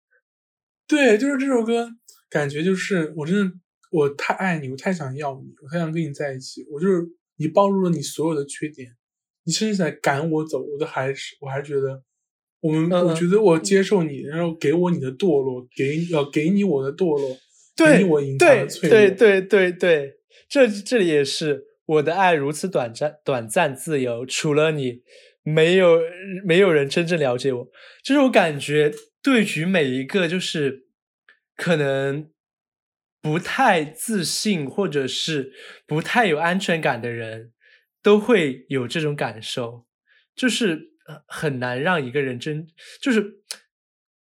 对，就是这首歌，感觉就是我真的我太爱你，我太想要你，我太想跟你在一起，我就是你暴露了你所有的缺点，你甚至在赶我走，我都还是我还觉得我们我觉得我接受你，然后给我你的堕落，给要给你我的堕落，给你我隐藏的脆弱，对对对对，这这里也是我的爱如此短暂短暂自由，除了你。没有没有人真正了解我，就是我感觉对于每一个就是可能不太自信或者是不太有安全感的人，都会有这种感受，就是很难让一个人真就是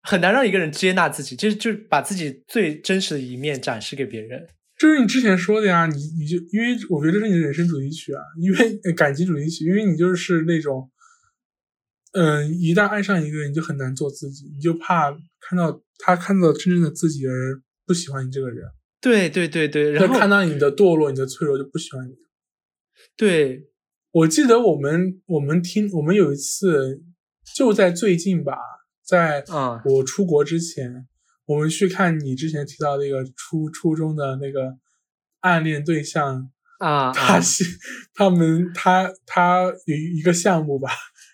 很难让一个人接纳自己，就是就把自己最真实的一面展示给别人。就是你之前说的呀，你你就因为我觉得这是你的人生主题曲啊，因为感情主题曲，因为你就是那种。嗯，一旦爱上一个人，你就很难做自己，你就怕看到他看到真正的自己而不喜欢你这个人。对对对对，然后看到你的堕落、你的脆弱就不喜欢你。对，我记得我们我们听我们有一次就在最近吧，在我出国之前，我们去看你之前提到那个初初中的那个暗恋对象啊，他是 [LAUGHS] 他们他他有一个项目吧。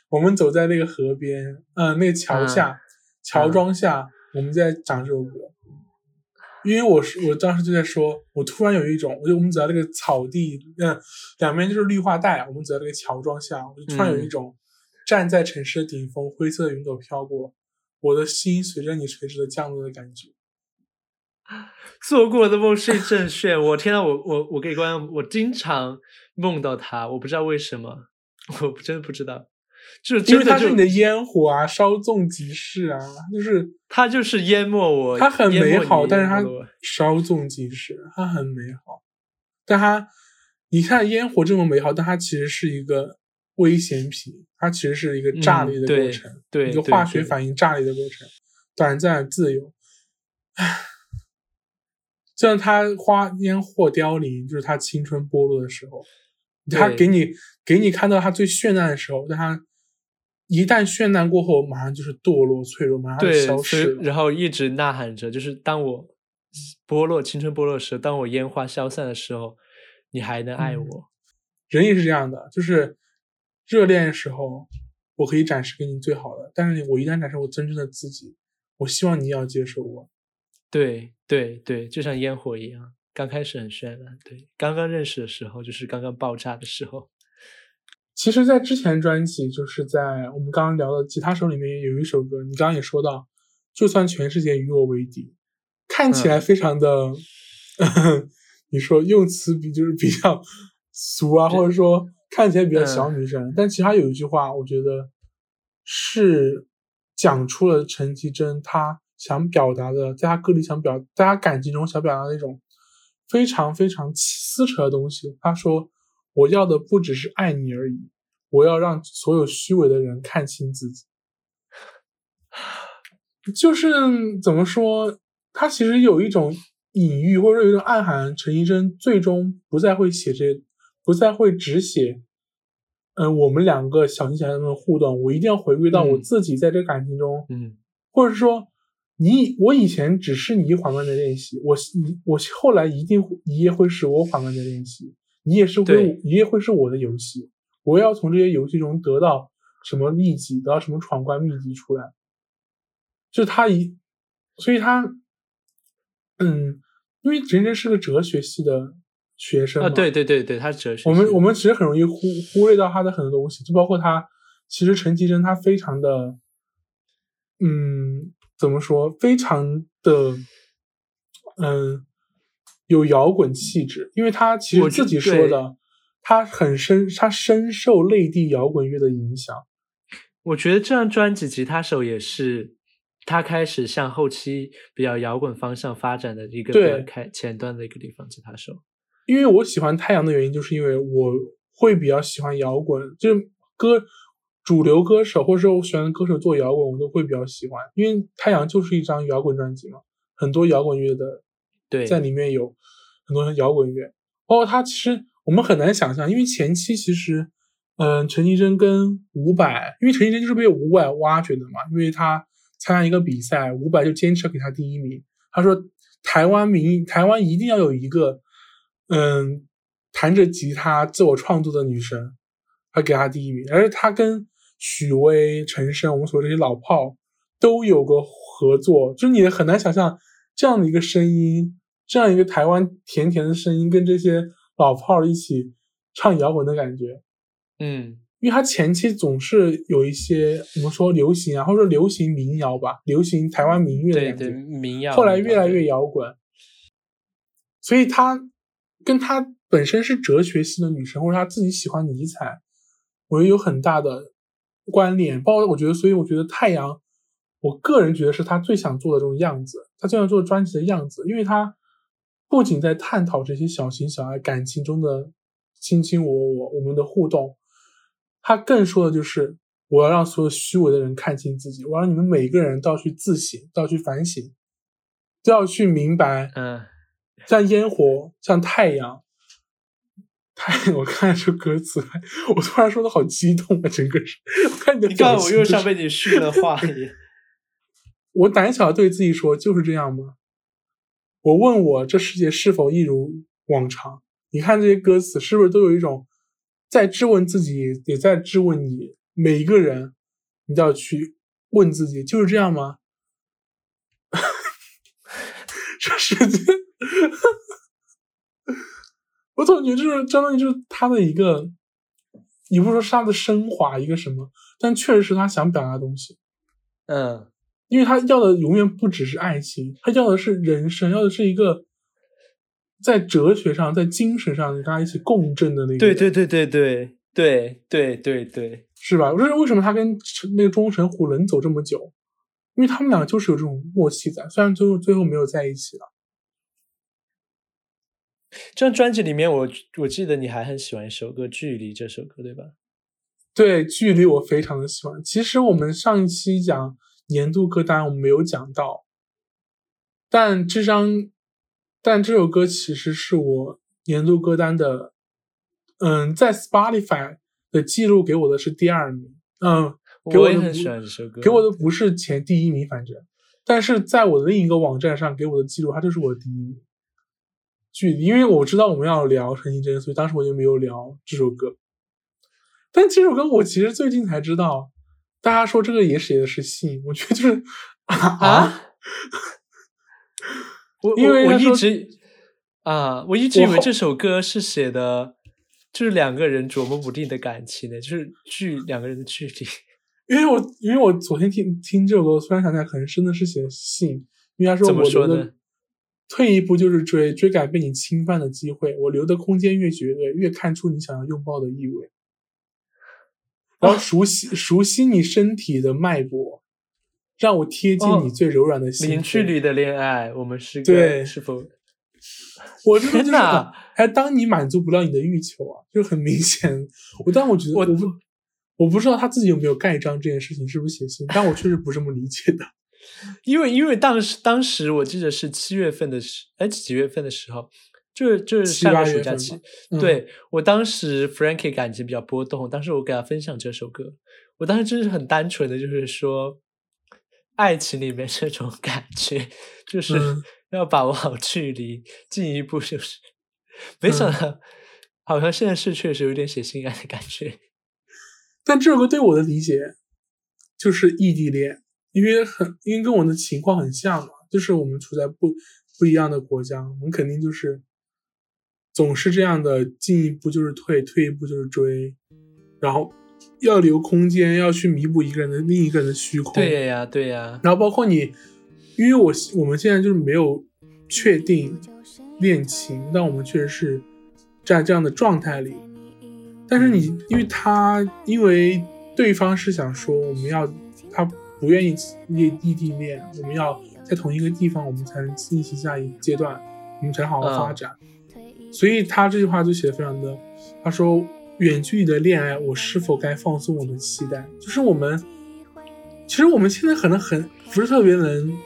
我们走在那个河边，嗯，那个桥下，桥桩下，我们在讲这首歌。因为我是我当时就在说，我突然有一种，我就我们走在那个草地，嗯，两边就是绿化带，我们走在那个桥桩下，我就突然有一种站在城市的顶峰，灰色的云朵飘过，我的心随着你垂直的降落的感觉。[LAUGHS] 做过的梦是一阵炫，我天呐，我我我给观众我经常梦到他，我不知道为什么，[LAUGHS] 我真的不知道。就是因为它是你的烟火啊，稍纵即逝啊，就是它就是淹没我，它很美好，但是它稍纵即逝，它很美好，但它你看烟火这么美好，但它其实是一个危险品，它其实是一个炸裂的过程，对一个化学反应炸裂的过程，短暂自由，唉，像它花烟火凋零，就是它青春剥落的时候，它给你给你看到它最绚烂的时候，但它。一旦绚烂过后，马上就是堕落、脆弱，马上就消失。然后一直呐喊着，就是当我剥落青春剥落的时候，当我烟花消散的时候，你还能爱我。人也是这样的，就是热恋的时候，我可以展示给你最好的，但是我一旦展示我真正的自己，我希望你也要接受我。对对对，就像烟火一样，刚开始很绚烂，对，刚刚认识的时候就是刚刚爆炸的时候。其实，在之前专辑，就是在我们刚刚聊的吉他手里面有一首歌，你刚刚也说到，就算全世界与我为敌，看起来非常的，[LAUGHS] 你说用词比就是比较俗啊，或者说看起来比较小女生，但其实他有一句话，我觉得是讲出了陈绮贞她想表达的，在她歌里想表，在她感情中想表达的那种非常非常撕扯的东西。她说。我要的不只是爱你而已，我要让所有虚伪的人看清自己。就是怎么说，他其实有一种隐喻，或者说有一种暗含。陈医生最终不再会写这，不再会只写，嗯，我们两个小情小爱的互动。我一定要回归到我自己在这感情中，嗯，或者说你我以前只是你缓慢的练习，我你我后来一定你也会是我缓慢的练习。你也是会，你也会是我的游戏。我要从这些游戏中得到什么秘籍，得到什么闯关秘籍出来。就他一，所以他，嗯，因为陈真是个哲学系的学生啊，对对对对，他哲学。我们我们其实很容易忽忽略到他的很多东西，就包括他，其实陈绮贞他非常的，嗯，怎么说，非常的，嗯。有摇滚气质，因为他其实自己说的，他很深，他深受内地摇滚乐的影响。我觉得这张专辑吉他手也是他开始向后期比较摇滚方向发展的一个开前端的一个地方。吉他手，因为我喜欢太阳的原因，就是因为我会比较喜欢摇滚，就是歌主流歌手或者说我喜欢的歌手做摇滚，我都会比较喜欢。因为太阳就是一张摇滚专辑嘛，很多摇滚乐的。对，在里面有很多摇滚乐，包括他其实我们很难想象，因为前期其实，嗯，陈绮贞跟伍佰，因为陈绮贞就是被伍佰挖掘的嘛，因为他参加一个比赛，伍佰就坚持给他第一名，他说台湾民台湾一定要有一个，嗯，弹着吉他自我创作的女生，他给他第一名，而且他跟许巍、陈升，我们所谓这些老炮都有过合作，就是你很难想象。这样的一个声音，这样一个台湾甜甜的声音，跟这些老炮儿一起唱摇滚的感觉，嗯，因为他前期总是有一些我们说流行啊，或者说流行民谣吧，流行台湾民乐的感觉，民谣。后来越来越摇滚，所以他跟他本身是哲学系的女生，或者他自己喜欢尼采，我觉得有很大的关联。包括我觉得，所以我觉得太阳。我个人觉得是他最想做的这种样子，他这样做专辑的样子，因为他不仅在探讨这些小情小爱感情中的卿卿我我，我们的互动，他更说的就是我要让所有虚伪的人看清自己，我让你们每个人都要去自省，都要去反省，都要去明白，嗯，像烟火，像太阳，太，[LAUGHS] 我看这歌词，我突然说的好激动啊，整个人，我看你的你看，我又像被你训了话一样。我胆小对自己说：“就是这样吗？”我问我这世界是否一如往常？你看这些歌词，是不是都有一种在质问自己，也在质问你？每一个人，你都要去问自己：就是这样吗？[LAUGHS] 这世界，我总觉得就是相当于就是他的一个，你不说是他的升华，一个什么？但确实是他想表达的东西。嗯。因为他要的永远不只是爱情，他要的是人生，要的是一个在哲学上、在精神上跟他一起共振的那个。对对对对对对对对对，是吧？我说为什么他跟那个钟神虎能走这么久？因为他们俩就是有这种默契在，虽然最后最后没有在一起了。这张专辑里面，我我记得你还很喜欢一首歌《距离》这首歌，对吧？对，《距离》我非常的喜欢。其实我们上一期讲。年度歌单我们没有讲到，但这张，但这首歌其实是我年度歌单的，嗯，在 Spotify 的记录给我的是第二名，嗯，我也很喜欢这首歌，给我的不是前第一名，反正，但是在我的另一个网站上给我的记录，它就是我的第一名。距离，因为我知道我们要聊陈绮贞，所以当时我就没有聊这首歌。但这首歌我其实最近才知道，大家说这个也写的是信，我觉得就是啊，[LAUGHS] [LAUGHS] 我因为我一直啊，我一直以为这首歌是写的，就是两个人琢磨不定的感情呢，就是距两个人的距离。因为我因为我昨天听听这首歌，突然想起来，可能真的是写的信，因为他说我觉得退一步就是追，追赶被你侵犯的机会，我留的空间越绝对，越看出你想要拥抱的意味。然后熟悉熟悉你身体的脉搏，让我贴近你最柔软的心。零距离的恋爱，我们是对是否？我真的就是，还当你满足不了你的欲求啊，就很明显。我但我觉得我不。我不知道他自己有没有盖章这件事情是不是写信，但我确实不这么理解的。因为因为当时当时我记得是七月份的时，哎几月份的时候，就是就是上个暑假期，对我当时 Frankie 感情比较波动，当时我给他分享这首歌，我当时真是很单纯的就是说，爱情里面这种感觉就是 [LAUGHS] 要把握好距离，进一步就是，没想到好像现在是确实有点写性爱的感觉。[LAUGHS] 但这首歌对我的理解就是异地恋，因为很因为跟我的情况很像嘛，就是我们处在不不一样的国家，我们肯定就是总是这样的，进一步就是退，退一步就是追，然后要留空间，要去弥补一个人的另一个人的虚空。对呀，对呀。然后包括你，因为我我们现在就是没有确定恋情，但我们确实是在这样的状态里。但是你，因为他，因为对方是想说我们要，他不愿意异异地恋，我们要在同一个地方，我们才能进行下一阶段，我们才好好发展。所以他这句话就写的非常的，他说远距离的恋爱，我是否该放松我的期待？就是我们，其实我们现在可能很不是特别能，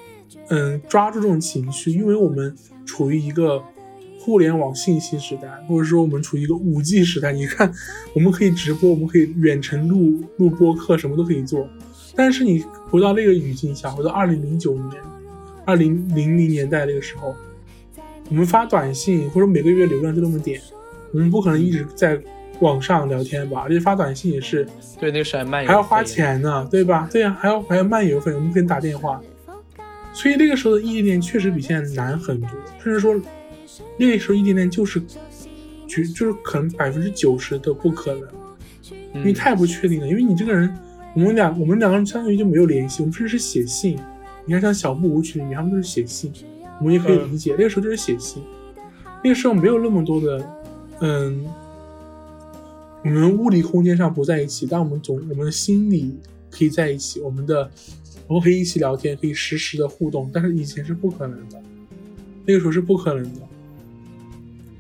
嗯，抓住这种情绪，因为我们处于一个。互联网信息时代，或者说我们处于一个五 G 时代，你看，我们可以直播，我们可以远程录录播课，什么都可以做。但是你回到那个语境下，回到二零零九年、二零零零年代那个时候，我们发短信或者每个月流量就那么点，我们不可能一直在网上聊天吧？而且发短信也是对那个时候还慢，还要花钱呢，对吧？对呀，还要还要漫游费，我们可以打电话。所以那个时候的异地恋确实比现在难很多，甚至说。那个时候异地恋就是，就就是可能百分之九十都不可能，因为太不确定了。因为你这个人，我们两我们两个人相当于就没有联系，我们甚至是写信。你看像小木舞曲里面，他们都是写信，我们也可以理解。那个时候就是写信，那个时候没有那么多的，嗯，我们物理空间上不在一起，但我们总我们的心里可以在一起。我们的我们可以一起聊天，可以实时的互动，但是以前是不可能的，那个时候是不可能的。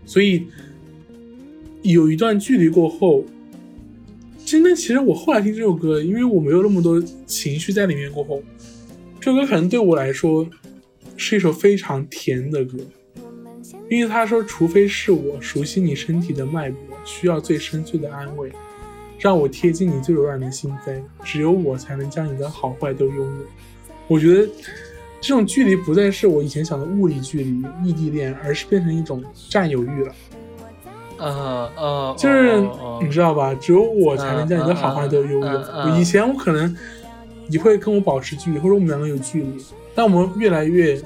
所以有一段距离过后，真的，其实我后来听这首歌，因为我没有那么多情绪在里面。过后，这首歌可能对我来说是一首非常甜的歌，因为他说：“除非是我熟悉你身体的脉搏，需要最深邃的安慰，让我贴近你最柔软的心扉，只有我才能将你的好坏都拥有。”我觉得。这种距离不再是我以前想的物理距离、异地恋，而是变成一种占有欲了。呃呃，就是你知道吧？只有我才能将你的好坏都拥有。以前我可能你会跟我保持距离，或者我们两个有距离，当我们越来越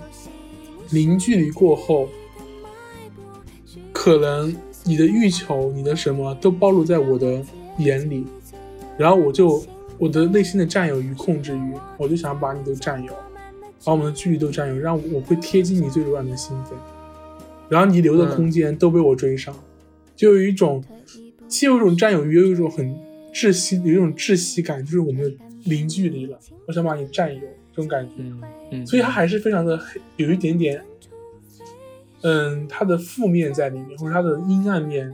零距离过后，可能你的欲求、你的什么都暴露在我的眼里，然后我就我的内心的占有欲、控制欲，我就想把你都占有。把我们的距离都占有，让我会贴近你最柔软的心扉，然后你留的空间都被我追上，就有一种既有一种占有欲，又有一种很窒息，有一种窒息感，就是我们零距离了，我想把你占有这种感觉。嗯嗯，所以它还是非常的有一点点，嗯，它的负面在里面，或者它的阴暗面，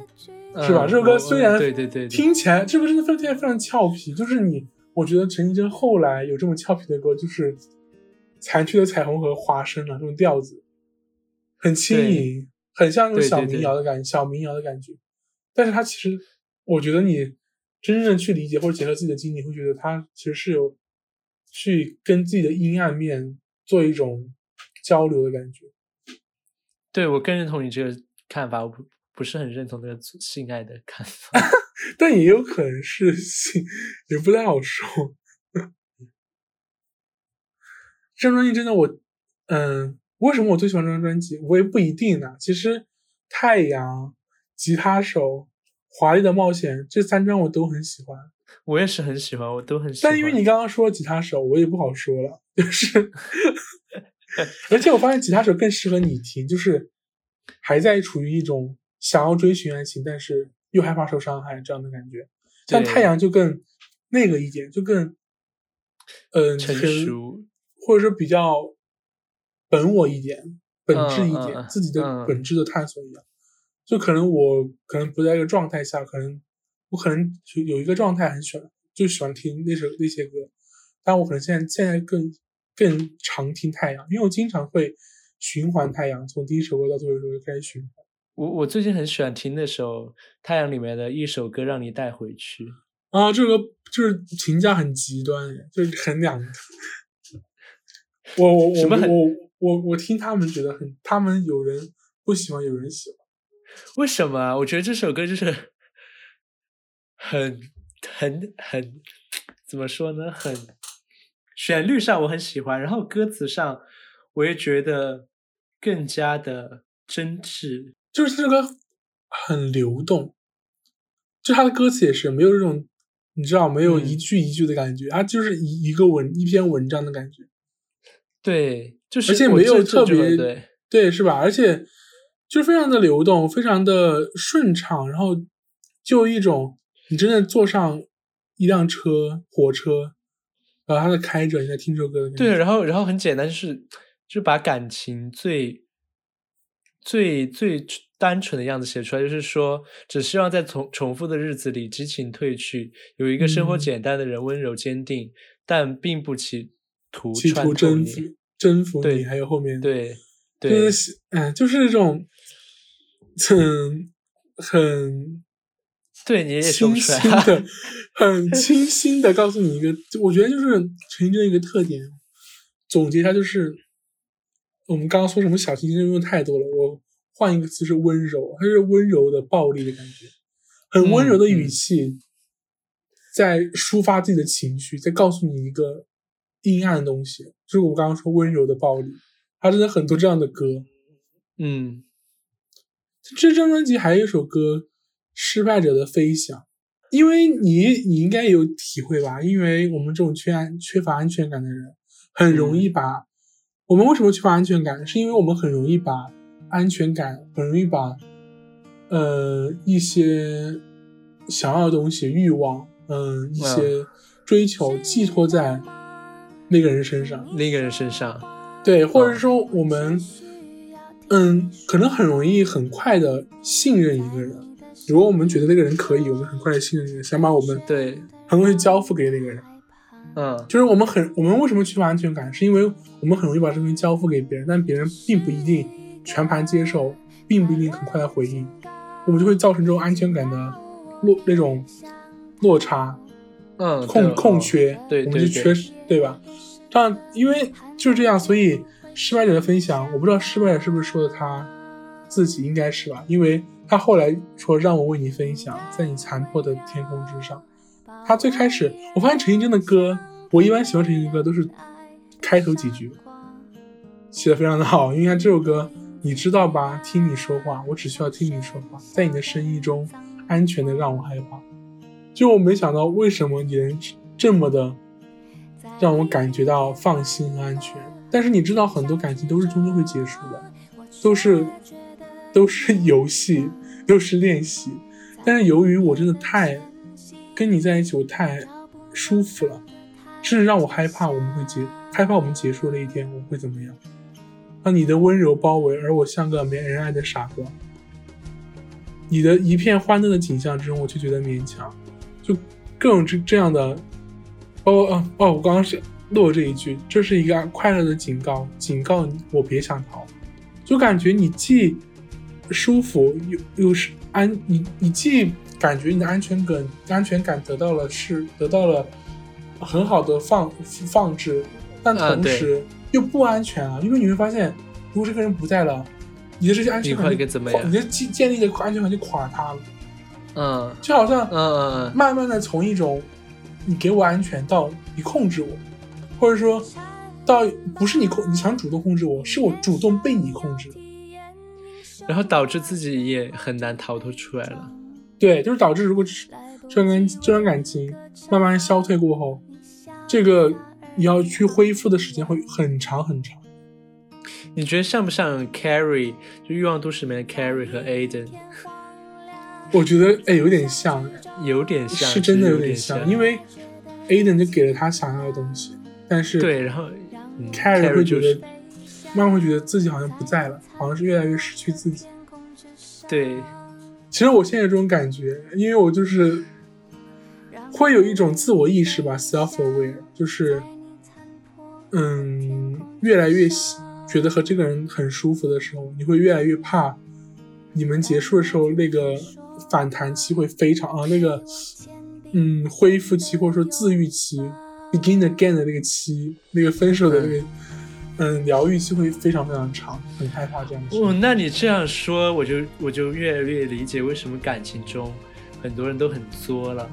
是吧？这首歌虽然对对对，听起来这首歌真的非常非常俏皮，就是你，我觉得陈绮贞后来有这么俏皮的歌，就是。残缺的彩虹和花生啊，这种调子很轻盈，很像那种小民谣的感觉，小民谣的感觉。但是它其实，我觉得你真正去理解或者结合自己的经历，会觉得它其实是有去跟自己的阴暗面做一种交流的感觉。对我更认同你这个看法，我不不是很认同这个性爱的看法，[LAUGHS] 但也有可能是性，也不太好说。这张专辑真的我，嗯，为什么我最喜欢这张专辑？我也不一定呢。其实，太阳、吉他手、华丽的冒险这三张我都很喜欢。我也是很喜欢，我都很喜欢。但因为你刚刚说吉他手，我也不好说了，就是。[LAUGHS] 而且我发现吉他手更适合你听，就是还在处于一种想要追寻爱情，但是又害怕受伤害这样的感觉。像太阳就更那个一点，就更嗯成熟，或者说比较本我一点、本质一点，自己的本质的探索一样。就可能我可能不在一个状态下，可能我可能就有一个状态很喜欢，就喜欢听那首那些歌，但我可能现在现在更。更常听太阳，因为我经常会循环太阳，从第一首歌到最后一首歌开始循环。我我最近很喜欢听那首太阳里面的一首歌，让你带回去。啊，这个就是评价很极端，就是很两。我我我我我我听他们觉得很，他们有人不喜欢，有人喜欢。为什么？我觉得这首歌就是很很很怎么说呢？很。旋律上我很喜欢，然后歌词上我也觉得更加的真挚，就是这个很流动，就他的歌词也是没有这种你知道没有一句一句的感觉，它就是一一个文一篇文章的感觉，对，就是而且没有特别对对是吧？而且就非常的流动，非常的顺畅，然后就一种你真的坐上一辆车火车。然后他在开着，你在听这首歌的对，然后然后很简单，就是就把感情最最最单纯的样子写出来，就是说，只希望在重重复的日子里，激情褪去，有一个生活简单的人，温柔坚定，但并不企图企图征服征服你。还有后面对，就是嗯，就是这种很 [LAUGHS] 很。对，你也清新的，很清新的告诉你一个，我觉得就是陈奕迅的一个特点。总结一下就是，我们刚刚说什么小清新用太多了，我换一个词是温柔，它是温柔的暴力的感觉，很温柔的语气，在抒发自己的情绪，在告诉你一个阴暗的东西。就是我刚刚说温柔的暴力，他真的很多这样的歌。嗯，这张专辑还有一首歌。失败者的飞翔，因为你你应该有体会吧？因为我们这种缺安缺乏安全感的人，很容易把我们为什么缺乏安全感？是因为我们很容易把安全感，很容易把呃一些想要的东西、欲望，嗯，一些追求寄托在那个人身上，那个人身上，对，或者说我们嗯，可能很容易很快的信任一个人。如果我们觉得那个人可以，我们很快的信任那个人，想把我们对很容易交付给那个人。嗯，就是我们很我们为什么缺乏安全感，是因为我们很容易把这东西交付给别人，但别人并不一定全盘接受，并不一定很快的回应，我们就会造成这种安全感的落那种落差，嗯，空空缺，对，我们就缺失，对吧？这样，因为就是这样，所以失败者的分享，我不知道失败者是不是说的他自己，应该是吧？因为。他后来说：“让我为你分享，在你残破的天空之上。”他最开始，我发现陈绮贞的歌，我一般喜欢陈绮贞的歌都是开头几句写的非常的好。因为这首歌，你知道吧？听你说话，我只需要听你说话，在你的声音中安全的让我害怕。就我没想到，为什么你能这么的让我感觉到放心和安全？但是你知道，很多感情都是终究会结束的，都是都是游戏。又是练习，但是由于我真的太跟你在一起，我太舒服了，甚至让我害怕我们会结，害怕我们结束那一天我会怎么样？啊，你的温柔包围，而我像个没人爱的傻瓜。你的一片欢乐的景象之中，我就觉得勉强，就各种这这样的，哦哦哦，我刚刚是漏这一句，这是一个快乐的警告，警告我别想逃，就感觉你既。舒服又又是安，你你既感觉你的安全感安全感得到了是得到了很好的放放置，但同时又不安全啊，因为你会发现，如果这个人不在了，你的这些安全感你会怎么样？你的建建立的安全感就垮塌了。嗯，就好像嗯，慢慢的从一种你给我安全到你控制我，或者说到不是你控你想主动控制我，是我主动被你控制，然后导致自己也很难逃脱出来了。对，就是导致如果这段这段感情慢慢消退过后，这个你要去恢复的时间会很长很长。你觉得像不像 Carrie？就《欲望都市》里面的 Carrie 和 Aiden？我觉得哎，有点像，[LAUGHS] 有点像，是真的有点像。因为 Aiden 就给了他想要的东西，但是对，然后 Carrie 会觉得，慢慢会觉得自己好像不在了，好像是越来越失去自己。对，其实我现在有这种感觉，因为我就是会有一种自我意识吧，self-aware，就是嗯，越来越觉得和这个人很舒服的时候，你会越来越怕。你们结束的时候，那个反弹期会非常啊，那个嗯恢复期或者说自愈期，begin again 的那个期，那个分手的那个嗯疗愈期会非常非常长，很害怕这样。哦，那你这样说，我就我就越来越理解为什么感情中很多人都很作了，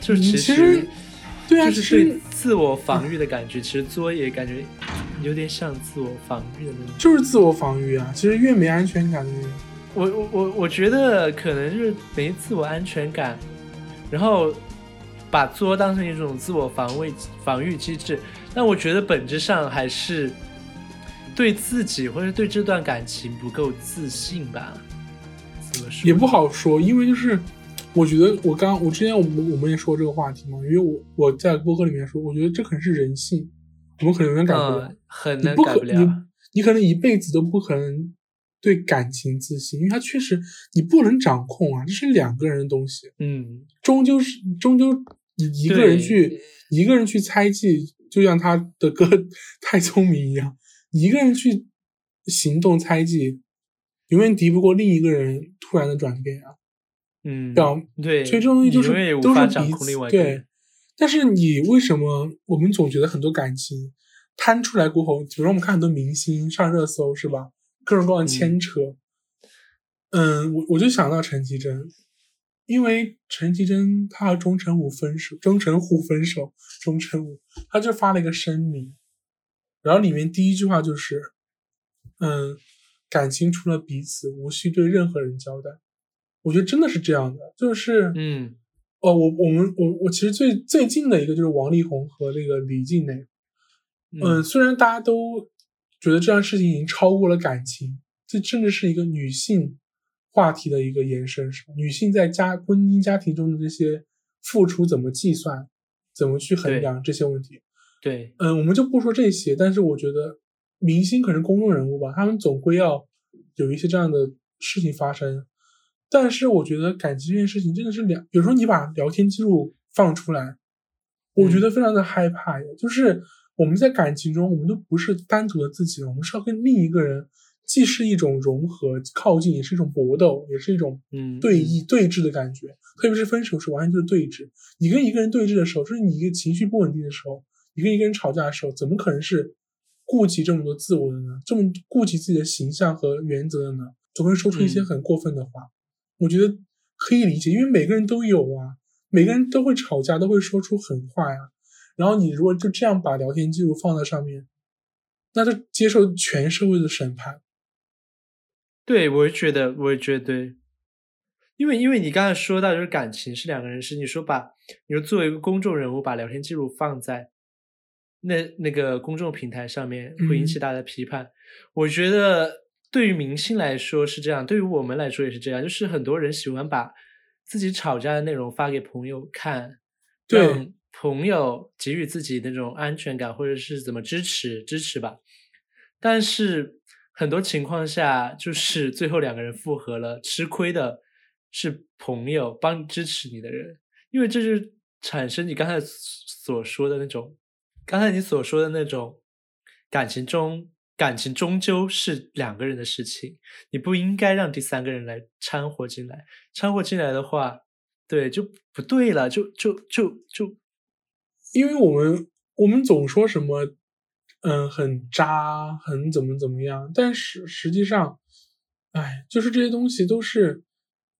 就其实对啊，就是对自我防御的感觉，其实作也感觉。有点像自我防御的那种，就是自我防御啊！其实越没安全感的人，我我我我觉得可能就是没自我安全感，然后把作当成一种自我防卫防御机制。但我觉得本质上还是对自己或者对这段感情不够自信吧？怎么说？也不好说，因为就是我觉得我刚我之前我们我们也说这个话题嘛，因为我我在播客里面说，我觉得这可能是人性。我们可能永远改不了，很难改不了。你你可能一辈子都不可能对感情自信，因为它确实你不能掌控啊，这是两个人的东西。嗯，终究是终究一一个人去一个人去猜忌，就像他的歌太聪明一样，一个人去行动猜忌，永远敌不过另一个人突然的转变啊。嗯，对，所以这种东西就是都是彼此对。但是你为什么我们总觉得很多感情摊出来过后，比如说我们看很多明星上热搜是吧？各种各样的牵扯。嗯，我我就想到陈绮贞，因为陈绮贞她和钟成武分手，钟成虎分手，钟成武他就发了一个声明，然后里面第一句话就是，嗯，感情除了彼此，无需对任何人交代。我觉得真的是这样的，就是嗯。哦，我我们我我其实最最近的一个就是王力宏和那个李静蕾，嗯，虽然大家都觉得这件事情已经超过了感情，这甚至是一个女性话题的一个延伸，是吧？女性在家婚姻家庭中的这些付出怎么计算，怎么去衡量这些问题？对，嗯，我们就不说这些，但是我觉得明星可能公众人物吧，他们总归要有一些这样的事情发生。但是我觉得感情这件事情真的是两，比如说你把聊天记录放出来，我觉得非常的害怕呀。就是我们在感情中，我们都不是单独的自己，我们是要跟另一个人，既是一种融合靠近，也是一种搏斗，也是一种嗯对弈对峙的感觉。特别是分手是完全就是对峙，你跟一个人对峙的时候，就是你一个情绪不稳定的时候，你跟一个人吵架的时候，怎么可能是顾及这么多自我的呢？这么顾及自己的形象和原则的呢？总会说出一些很过分的话。我觉得可以理解，因为每个人都有啊，每个人都会吵架，都会说出狠话呀。然后你如果就这样把聊天记录放在上面，那就接受全社会的审判。对，我也觉得，我也觉得，因为因为你刚才说到就是感情是两个人事，你说把你说作为一个公众人物把聊天记录放在那那个公众平台上面，会引起大家的批判。我觉得。对于明星来说是这样，对于我们来说也是这样。就是很多人喜欢把自己吵架的内容发给朋友看，让朋友给予自己那种安全感，或者是怎么支持支持吧。但是很多情况下，就是最后两个人复合了，吃亏的是朋友帮支持你的人，因为这就产生你刚才所说的那种，刚才你所说的那种感情中。感情终究是两个人的事情，你不应该让第三个人来掺和进来。掺和进来的话，对就不对了，就就就就，因为我们我们总说什么嗯，很渣，很怎么怎么样。但是实际上，哎，就是这些东西都是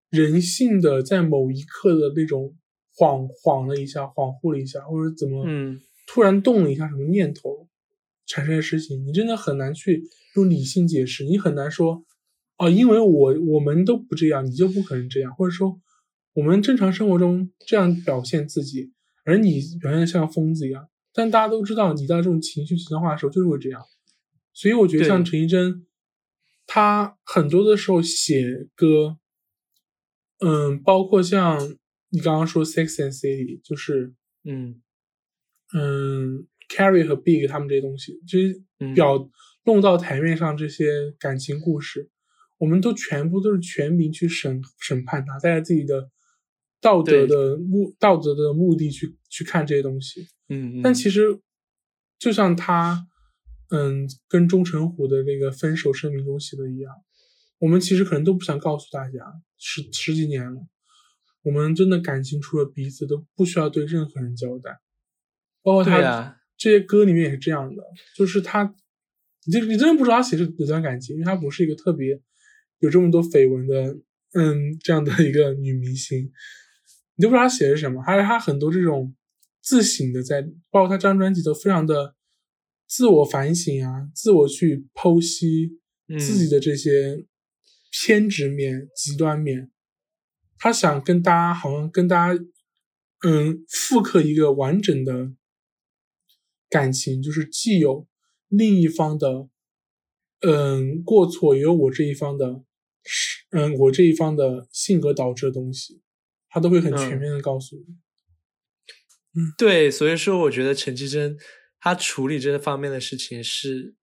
人性的，在某一刻的那种恍恍了一下，恍惚了一下，或者怎么，嗯，突然动了一下什么念头，产生的事情，你真的很难去用理性解释，你很难说，哦，因为我我们都不这样，你就不可能这样，或者说我们正常生活中这样表现自己，而你表现的像疯子一样。但大家都知道，你到这种情绪极端化的时候就是会这样，所以我觉得像陈绮贞，她很多的时候写歌，嗯，包括像你刚刚说《Sex and City》，就是嗯。嗯，Carrie 和 Big 他们这些东西，就是表弄到台面上这些感情故事，我们都全部都是全民去审审判他，带着自己的道德的目道德的目的去去看这些东西。嗯，但其实，就像他，嗯，跟钟成虎的那个分手声明中写的一样，我们其实可能都不想告诉大家，十十几年了，我们真的感情除了彼此都不需要对任何人交代，包括他这些歌里面也是这样的，就是他，你就你真的不知道他写是哪段感情，因为他不是一个特别有这么多绯闻的，嗯，这样的一个女明星，你都不知道他写的是什么，还有他很多这种。自省的，在包括他这张专辑都非常的自我反省啊，自我去剖析自己的这些偏执面、极端面。他想跟大家，好像跟大家，嗯，复刻一个完整的感情，就是既有另一方的，嗯，过错，也有我这一方的，嗯，我这一方的性格导致的东西，他都会很全面的告诉你。对，所以说我觉得陈绮贞她处理这方面的事情是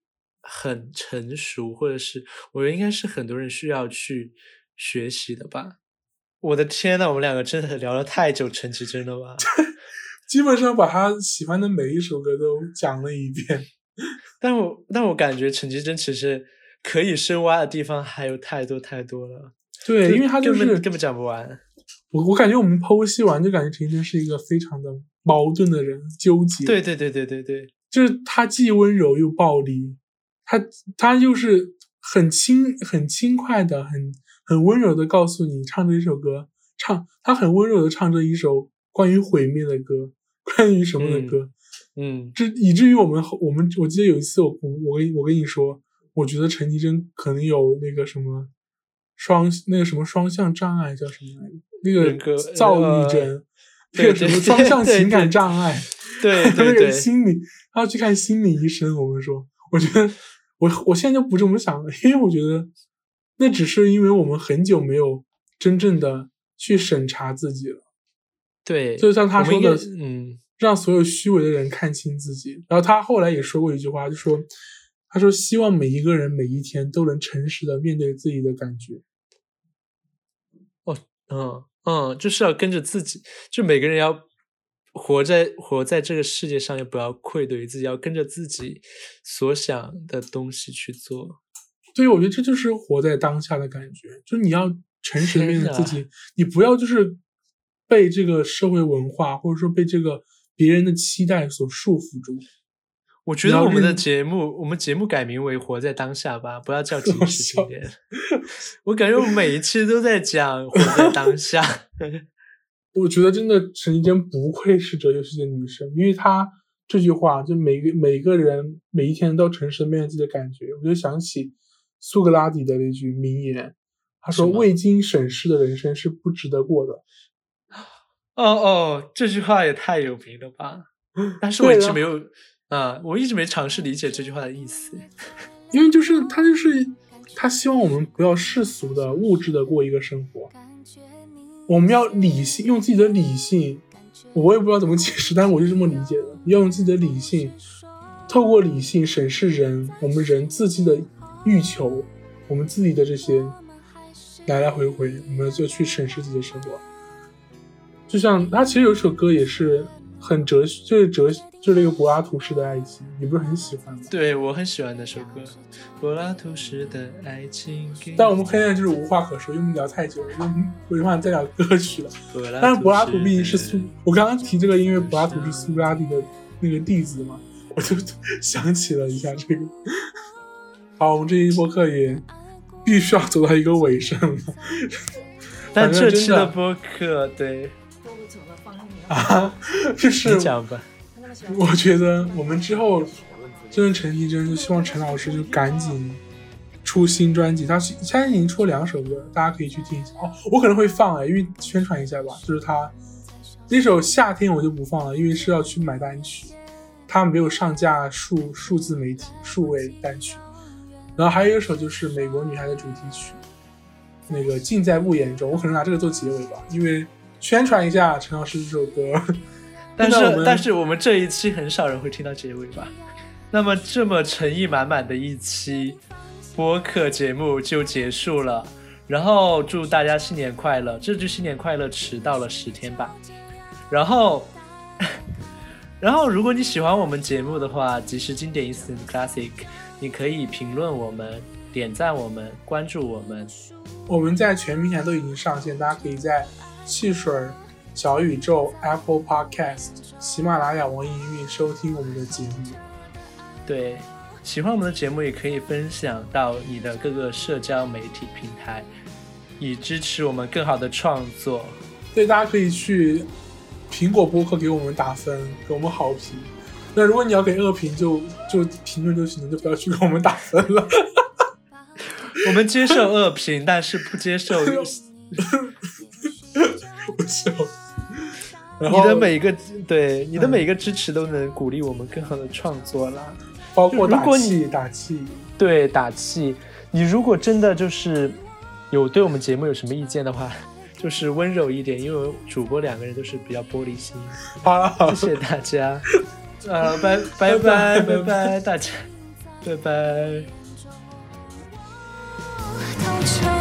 很成熟，或者是我觉得应该是很多人需要去学习的吧。我的天呐，我们两个真的聊了太久陈绮贞了吧？[LAUGHS] 基本上把她喜欢的每一首歌都讲了一遍。[LAUGHS] 但我但我感觉陈绮贞其实可以深挖的地方还有太多太多了。对，因为她就是根本讲不完。我我感觉我们剖析完就感觉陈绮贞是一个非常的。矛盾的人纠结，对对对对对对，就是他既温柔又暴力，他他就是很轻很轻快的，很很温柔的告诉你唱这一首歌，唱他很温柔的唱着一首关于毁灭的歌，关于什么的歌，嗯，这以至于我们我们我记得有一次我我我跟我跟你说，我觉得陈绮贞可能有那个什么双那个什么双向障碍叫什么来着？那个躁郁症。[LAUGHS] 那个什么双向情感障碍？对 [LAUGHS] 那个，心理他要去看心理医生。我们说，我觉得我我现在就不这么想了，因为我觉得那只是因为我们很久没有真正的去审查自己了。对，就像他说的，嗯，让所有虚伪的人看清自己。然后他后来也说过一句话，就说他说希望每一个人每一天都能诚实的面对自己的感觉。哦，嗯。嗯，就是要跟着自己，就每个人要活在活在这个世界上，也不要愧对于自己，要跟着自己所想的东西去做。对，我觉得这就是活在当下的感觉，就是你要诚实面对自己，你不要就是被这个社会文化或者说被这个别人的期待所束缚住。我觉得我们的节目，我们节目改名为“活在当下”吧，不要叫 [LAUGHS] “及时青年”。我感觉我每一期都在讲“活在当下 [LAUGHS] ”。我觉得真的陈绮贞不愧是哲学系的女神，因为她这句话就每个每个人每一天都诚实面对自己的感觉，我就想起苏格拉底的那句名言，他说：“未经审视的人生是不值得过的。”哦哦，这句话也太有名了吧！但是我一直没有。啊，我一直没尝试理解这句话的意思，[LAUGHS] 因为就是他就是他希望我们不要世俗的物质的过一个生活，我们要理性，用自己的理性，我也不知道怎么解释，但我就这么理解的，要用自己的理性，透过理性审视人，我们人自己的欲求，我们自己的这些来来回回，我们就去审视自己的生活。就像他其实有一首歌也是很哲，就是哲。就是那个柏拉图式的爱情，你不是很喜欢吗？对我很喜欢那首歌，柏拉图式的爱情。但我们现在就是无话可说，因为我们聊太久了，我们没办法再聊歌曲了。但是柏拉图毕竟是苏，我刚刚提这个，因为柏拉图是苏格拉底的那个弟子嘛。我就想起了一下这个。好，我们这一播客也必须要走到一个尾声了。但这期的播客，对啊，就是讲吧。我觉得我们之后真的陈绮贞，就希望陈老师就赶紧出新专辑。他现在已经出了两首歌，大家可以去听一下。哦，我可能会放哎，因为宣传一下吧。就是他那首《夏天》，我就不放了，因为是要去买单曲，他没有上架数数字媒体数位单曲。然后还有一首就是《美国女孩》的主题曲，那个尽在不言中。我可能拿这个做结尾吧，因为宣传一下陈老师这首歌。但是但是我们这一期很少人会听到结尾吧？那么这么诚意满满的一期播客节目就结束了。然后祝大家新年快乐！这句新年快乐迟到了十天吧。然后，然后如果你喜欢我们节目的话，即时经典 instant classic。你可以评论我们、点赞我们、关注我们。我们在全平台都已经上线，大家可以在汽水、小宇宙、Apple Podcast、喜马拉雅、网易云收听我们的节目。对，喜欢我们的节目也可以分享到你的各个社交媒体平台，以支持我们更好的创作。对，大家可以去苹果播客给我们打分，给我们好评。那如果你要给恶评，就就评论就行了，就不要去给我们打分了。[LAUGHS] 我们接受恶评，但是不接受。[LAUGHS] 不笑。你的每一个对你的每一个支持都能鼓励我们更好的创作啦，包括打气。打气，对打气。你如果真的就是有对我们节目有什么意见的话，[LAUGHS] 就是温柔一点，因为主播两个人都是比较玻璃心。好。了，好谢谢大家，[LAUGHS] 呃，拜拜拜。拜拜，大家。拜拜。拜拜